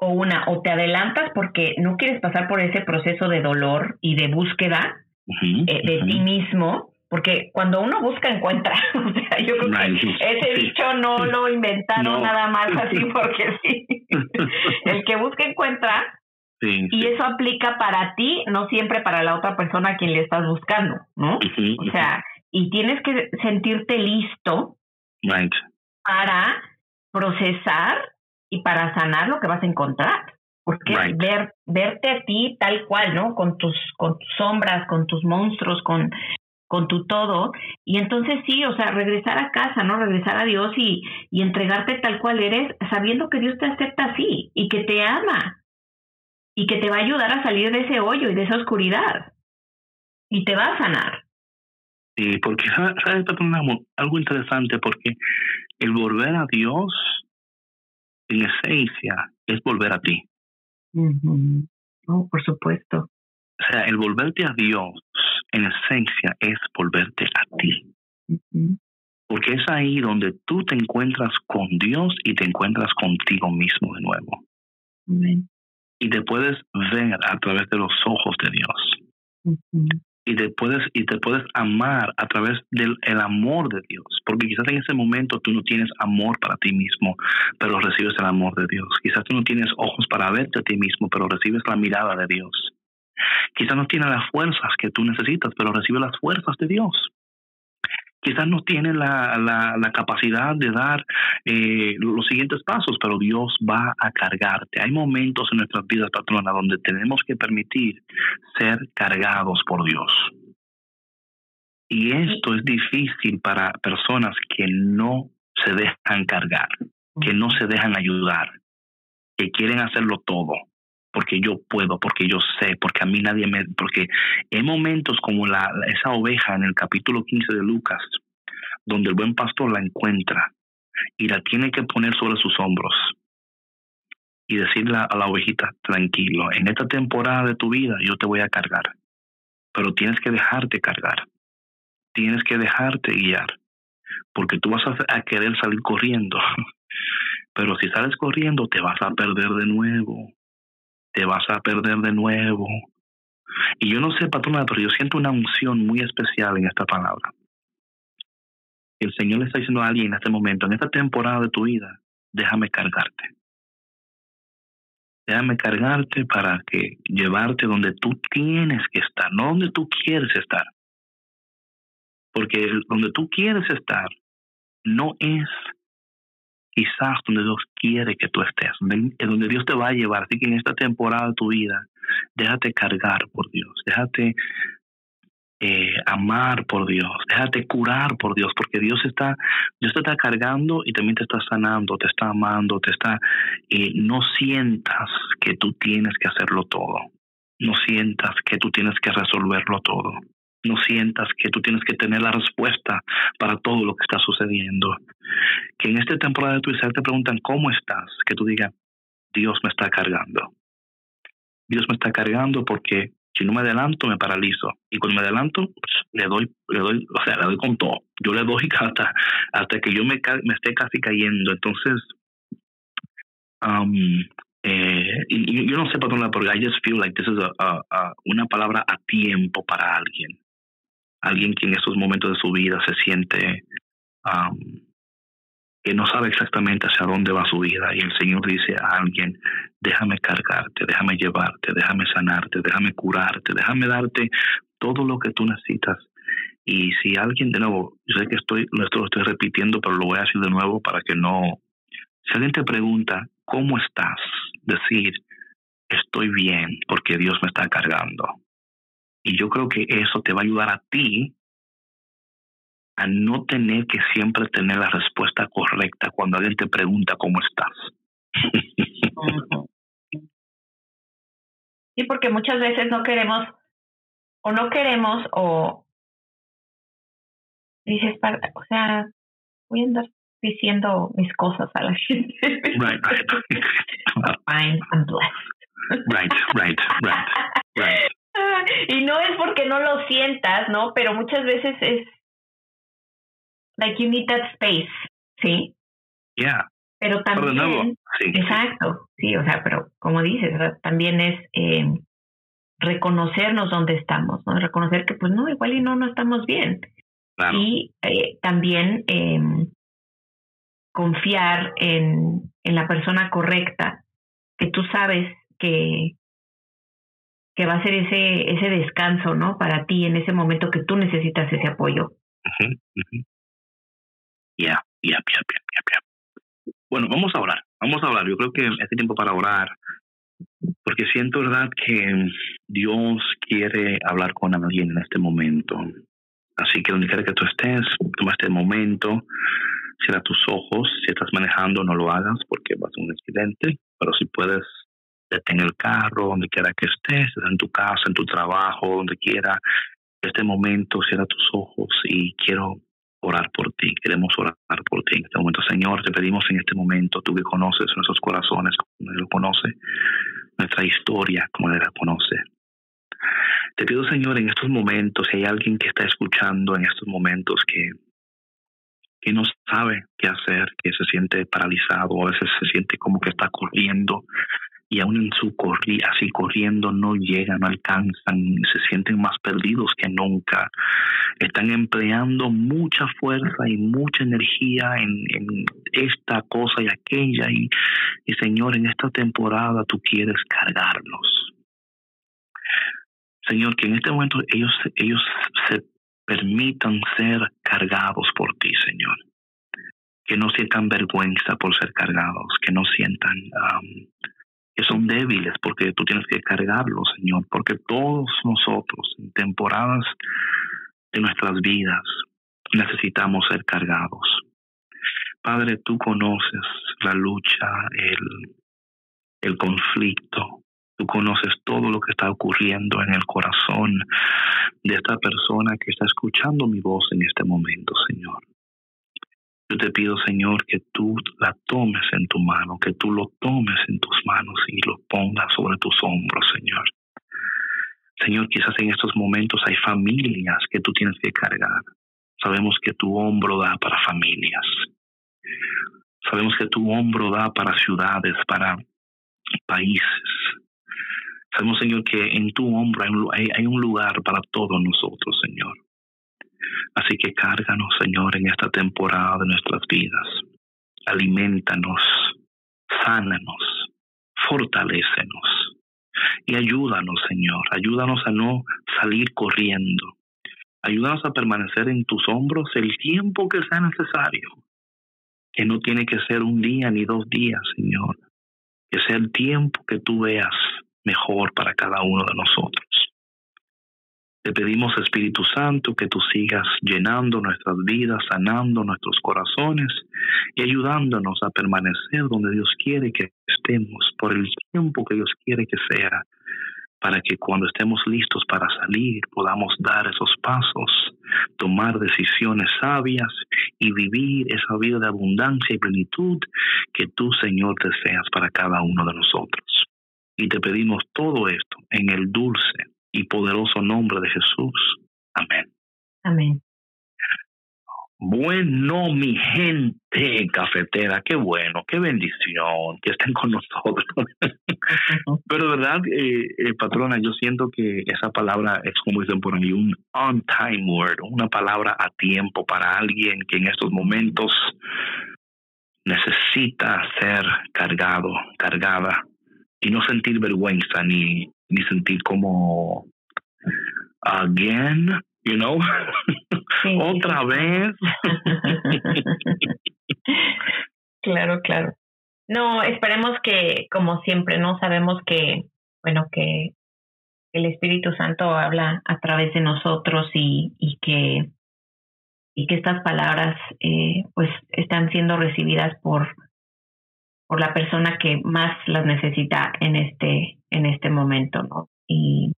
C: o una, o te adelantas porque no quieres pasar por ese proceso de dolor y de búsqueda eh, de ti mismo, porque cuando uno busca encuentra. *laughs* o sea, yo creo que ese dicho no lo inventaron nada más *laughs* así porque sí. *laughs* El que busca encuentra. y eso aplica para ti, no siempre para la otra persona a quien le estás buscando, ¿no? o sea, y tienes que sentirte listo para procesar y para sanar lo que vas a encontrar. Porque ver, verte a ti tal cual, ¿no? Con tus, con tus sombras, con tus monstruos, con, con tu todo. Y entonces sí, o sea, regresar a casa, ¿no? Regresar a Dios y, y entregarte tal cual eres, sabiendo que Dios te acepta así y que te ama y que te va a ayudar a salir de ese hoyo y de esa oscuridad y te va a sanar.
B: Sí, porque sabes, algo interesante, porque el volver a Dios, en esencia, es volver a ti.
C: Oh, por supuesto.
B: O sea, el volverte a Dios, en esencia, es volverte a ti. Porque es ahí donde tú te encuentras con Dios y te encuentras contigo mismo de nuevo. Y te puedes ver a través de los ojos de Dios y te puedes y te puedes amar a través del el amor de Dios, porque quizás en ese momento tú no tienes amor para ti mismo, pero recibes el amor de Dios. Quizás tú no tienes ojos para verte a ti mismo, pero recibes la mirada de Dios. Quizás no tienes las fuerzas que tú necesitas, pero recibes las fuerzas de Dios quizás no tiene la, la, capacidad de dar eh, los siguientes pasos, pero Dios va a cargarte. Hay momentos en nuestras vidas, patrona, donde tenemos que permitir ser cargados por Dios. Y esto es difícil para personas que no se dejan cargar, que no se dejan ayudar, que quieren hacerlo todo porque yo puedo, porque yo sé, porque a mí nadie me... Porque hay momentos como la, esa oveja en el capítulo 15 de Lucas, donde el buen pastor la encuentra y la tiene que poner sobre sus hombros y decirle a la ovejita, tranquilo, en esta temporada de tu vida yo te voy a cargar, pero tienes que dejarte cargar, tienes que dejarte guiar, porque tú vas a, querer salir corriendo, *laughs* pero si sales corriendo te vas a perder de nuevo, te vas a perder de nuevo. Y yo no sé, patrona, pero yo siento una unción muy especial en esta palabra. El Señor le está diciendo a alguien en este momento, en esta temporada de tu vida, déjame cargarte. Déjame cargarte para que llevarte donde tú tienes que estar, no donde tú quieres estar. Porque donde tú quieres estar no es quizás donde Dios quiere que tú estés, es donde Dios te va a llevar. Así que en esta temporada de tu vida, déjate cargar por Dios, déjate eh, amar por Dios, déjate curar por Dios, porque Dios está, Dios te está cargando y también te está sanando, te está amando, te está, eh, no sientas que tú tienes que hacerlo todo, no sientas que tú tienes que resolverlo todo, no sientas que tú tienes que tener la respuesta para todo lo que está sucediendo. Que en esta temporada de tu vida te preguntan cómo estás, que tú digas, Dios me está cargando. Dios me está cargando porque si no me adelanto, me paralizo. Y cuando me adelanto, pues, le doy, le doy, o sea, le doy con todo. Yo le doy *laughs* hasta, hasta que yo me, me esté casi cayendo. Entonces, um, eh, yo no sé por dónde, porque I just feel like this is a, una palabra a tiempo para alguien. Alguien que en esos momentos de su vida se siente um, que no sabe exactamente hacia dónde va su vida y el Señor dice a alguien, déjame cargarte, déjame llevarte, déjame sanarte, déjame curarte, déjame darte todo lo que tú necesitas. Y si alguien, de nuevo, yo sé que estoy, esto lo estoy repitiendo, pero lo voy a decir de nuevo para que no, si alguien te pregunta, ¿cómo estás? Decir, estoy bien porque Dios me está cargando. Y yo creo que eso te va a ayudar a ti a no tener que siempre tener la respuesta correcta cuando alguien te pregunta cómo estás. *laughs*
C: Sí, porque muchas veces no queremos o no queremos o dices, o sea, voy a andar diciendo mis cosas a la gente. Right, right. Fine, I'm blessed.
B: Right, right, right, right. *laughs*
C: Y no es porque no lo sientas, ¿no? Pero muchas veces es like you need that space, ¿sí?
B: Yeah.
C: Pero también, exacto, sí, o sea, pero como dices, también es eh, reconocernos dónde estamos, ¿no? Reconocer que pues no, igual y no, no estamos bien. Y eh, también eh, confiar en, en la persona correcta, que tú sabes que, que va a ser ese, ese descanso, ¿no? Para ti en ese momento que tú necesitas ese apoyo.
B: Ya, ya, ya, ya. Bueno, vamos a orar, vamos a hablar. Yo creo que es tiempo para orar, porque siento, ¿verdad?, que Dios quiere hablar con alguien en este momento. Así que donde quiera que tú estés, toma este momento, cierra tus ojos. Si estás manejando, no lo hagas porque va a un accidente, pero si puedes, detén el carro, donde quiera que estés, en tu casa, en tu trabajo, donde quiera. Este momento, cierra tus ojos y quiero orar por ti, queremos orar por ti en este momento. Señor, te pedimos en este momento, tú que conoces nuestros corazones como Él lo conoce, nuestra historia como Él la conoce. Te pido, Señor, en estos momentos, si hay alguien que está escuchando en estos momentos que, que no sabe qué hacer, que se siente paralizado, a veces se siente como que está corriendo y aún en su corri así corriendo no llegan, no alcanzan, se sienten más perdidos que nunca. Están empleando mucha fuerza y mucha energía en, en esta cosa y aquella y, y Señor, en esta temporada tú quieres cargarlos. Señor, que en este momento ellos, ellos se permitan ser cargados por ti, Señor. Que no sientan vergüenza por ser cargados, que no sientan son débiles, porque tú tienes que cargarlos, Señor, porque todos nosotros en temporadas de nuestras vidas necesitamos ser cargados. Padre, tú conoces la lucha, el, el conflicto, tú conoces todo lo que está ocurriendo en el corazón de esta persona que está escuchando mi voz en este momento, Señor. Yo te pido, Señor, que tú la tomes en tu mano, que tú lo tomes en tus manos y lo pongas sobre tus hombros, Señor. Señor, quizás en estos momentos hay familias que tú tienes que cargar. Sabemos que tu hombro da para familias. Sabemos que tu hombro da para ciudades, para países. Sabemos, Señor, que en tu hombro hay un, hay un lugar para todos nosotros, Señor. Así que cárganos, Señor, en esta temporada de nuestras vidas. Alimentanos, sánanos, fortalécenos y ayúdanos, Señor. Ayúdanos a no salir corriendo. Ayúdanos a permanecer en tus hombros el tiempo que sea necesario. Que no tiene que ser un día ni dos días, Señor. Que sea el tiempo que tú veas mejor para cada uno de nosotros. Te pedimos, Espíritu Santo, que tú sigas llenando nuestras vidas, sanando nuestros corazones y ayudándonos a permanecer donde Dios quiere que estemos por el tiempo que Dios quiere que sea, para que cuando estemos listos para salir podamos dar esos pasos, tomar decisiones sabias y vivir esa vida de abundancia y plenitud que tú, Señor, deseas para cada uno de nosotros. Y te pedimos todo esto en el dulce y poderoso nombre de Jesús. Amén.
C: Amén.
B: Bueno, mi gente cafetera, qué bueno, qué bendición que estén con nosotros. *laughs* Pero verdad, eh, eh, patrona, yo siento que esa palabra es como dicen por ahí, un on-time word, una palabra a tiempo para alguien que en estos momentos necesita ser cargado, cargada y no sentir vergüenza ni ni sentir como again, you know, *laughs* otra vez. *laughs*
C: claro, claro. No, esperemos que, como siempre, no sabemos que, bueno, que el Espíritu Santo habla a través de nosotros y, y que y que estas palabras eh, pues están siendo recibidas por por la persona que más las necesita en este en este momento, ¿no? Y,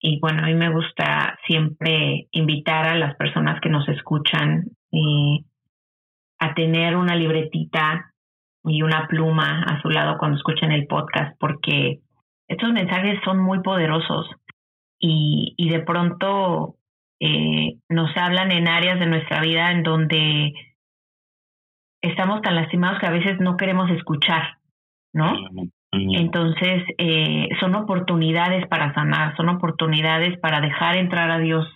C: y bueno, a mí me gusta siempre invitar a las personas que nos escuchan eh, a tener una libretita y una pluma a su lado cuando escuchen el podcast, porque estos mensajes son muy poderosos y, y de pronto eh, nos hablan en áreas de nuestra vida en donde estamos tan lastimados que a veces no queremos escuchar, ¿no? Entonces, eh, son oportunidades para sanar, son oportunidades para dejar entrar a Dios,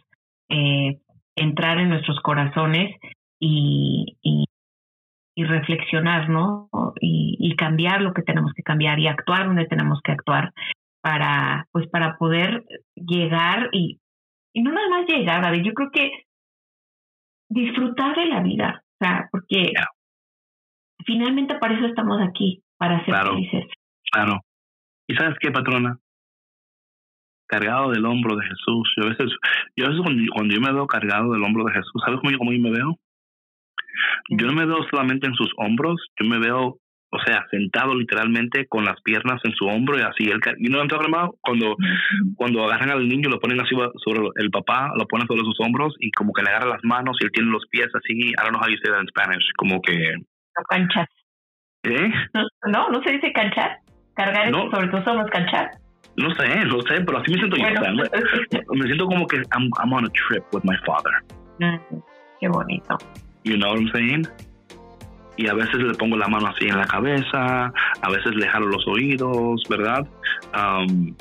C: eh, entrar en nuestros corazones y, y, y reflexionar, ¿no? Y, y, cambiar lo que tenemos que cambiar y actuar donde tenemos que actuar para, pues, para poder llegar y, y no nada más llegar, David, yo creo que disfrutar de la vida, o sea, porque finalmente para eso estamos aquí, para ser felices.
B: Claro. ¿Y sabes qué, patrona? Cargado del hombro de Jesús. Yo a veces, yo a veces cuando, yo me veo cargado del hombro de Jesús, ¿sabes cómo yo, cómo yo me veo? Yo no me veo solamente en sus hombros, yo me veo, o sea, sentado literalmente con las piernas en su hombro y así. El, ¿Y no Cuando, cuando agarran al niño, lo ponen así sobre el papá, lo ponen sobre sus hombros y como que le agarran las manos y él tiene los pies así. I don't know how you say that in Spanish. Como que.
C: No canchas.
B: ¿Eh?
C: No, no se dice canchar. Cargar no. sobre tus hombros, canchar.
B: No sé, no sé, pero así me siento bueno. yo. me siento como que I'm, I'm on a trip with my father.
C: Mm, qué bonito.
B: You know what I'm saying? Y a veces le pongo la mano así en la cabeza, a veces le jalo los oídos, ¿verdad? Um,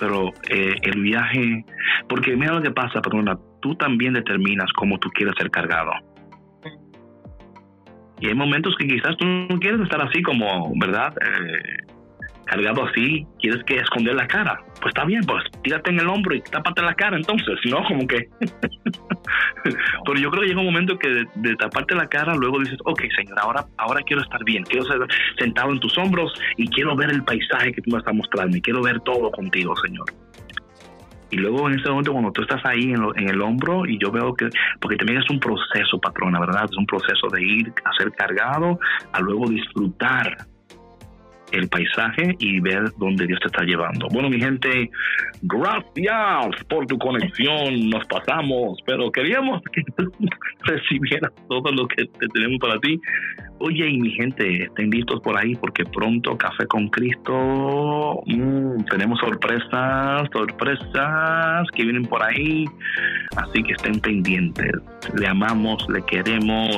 B: pero eh, el viaje, porque mira lo que pasa, patrona, tú también determinas cómo tú quieres ser cargado. Y hay momentos que quizás tú no quieres estar así como, ¿verdad? Eh, cargado así, quieres que esconder la cara. Pues está bien, pues tírate en el hombro y tápate la cara entonces, ¿no? Como que... *laughs* Pero yo creo que llega un momento que de, taparte la cara, luego dices, ok, señor, ahora, ahora quiero estar bien, quiero ser sentado en tus hombros y quiero ver el paisaje que tú me estás mostrando y quiero ver todo contigo, señor. Y luego en ese momento cuando tú estás ahí en, en, el hombro y yo veo que, porque también es un proceso, patrona, ¿verdad? Es un proceso de ir a ser cargado, a luego disfrutar el paisaje y ver dónde Dios te está llevando. Bueno, mi gente, gracias por tu conexión. Nos pasamos, pero queríamos que *laughs* recibieras todo lo que tenemos para ti. Oye, y mi gente, estén listos por ahí porque pronto Café con Cristo, mm, tenemos sorpresas, sorpresas que vienen por ahí. Así que estén pendientes. Le amamos, le queremos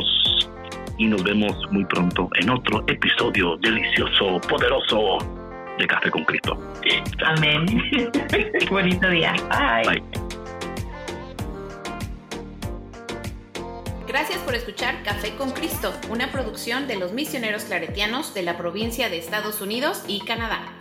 B: y nos vemos muy pronto en otro episodio delicioso, poderoso de Café con Cristo.
C: Amén. *laughs* Bonito día. Bye.
D: Gracias por escuchar Café con Cristo, una producción de los misioneros claretianos de la provincia de Estados Unidos y Canadá.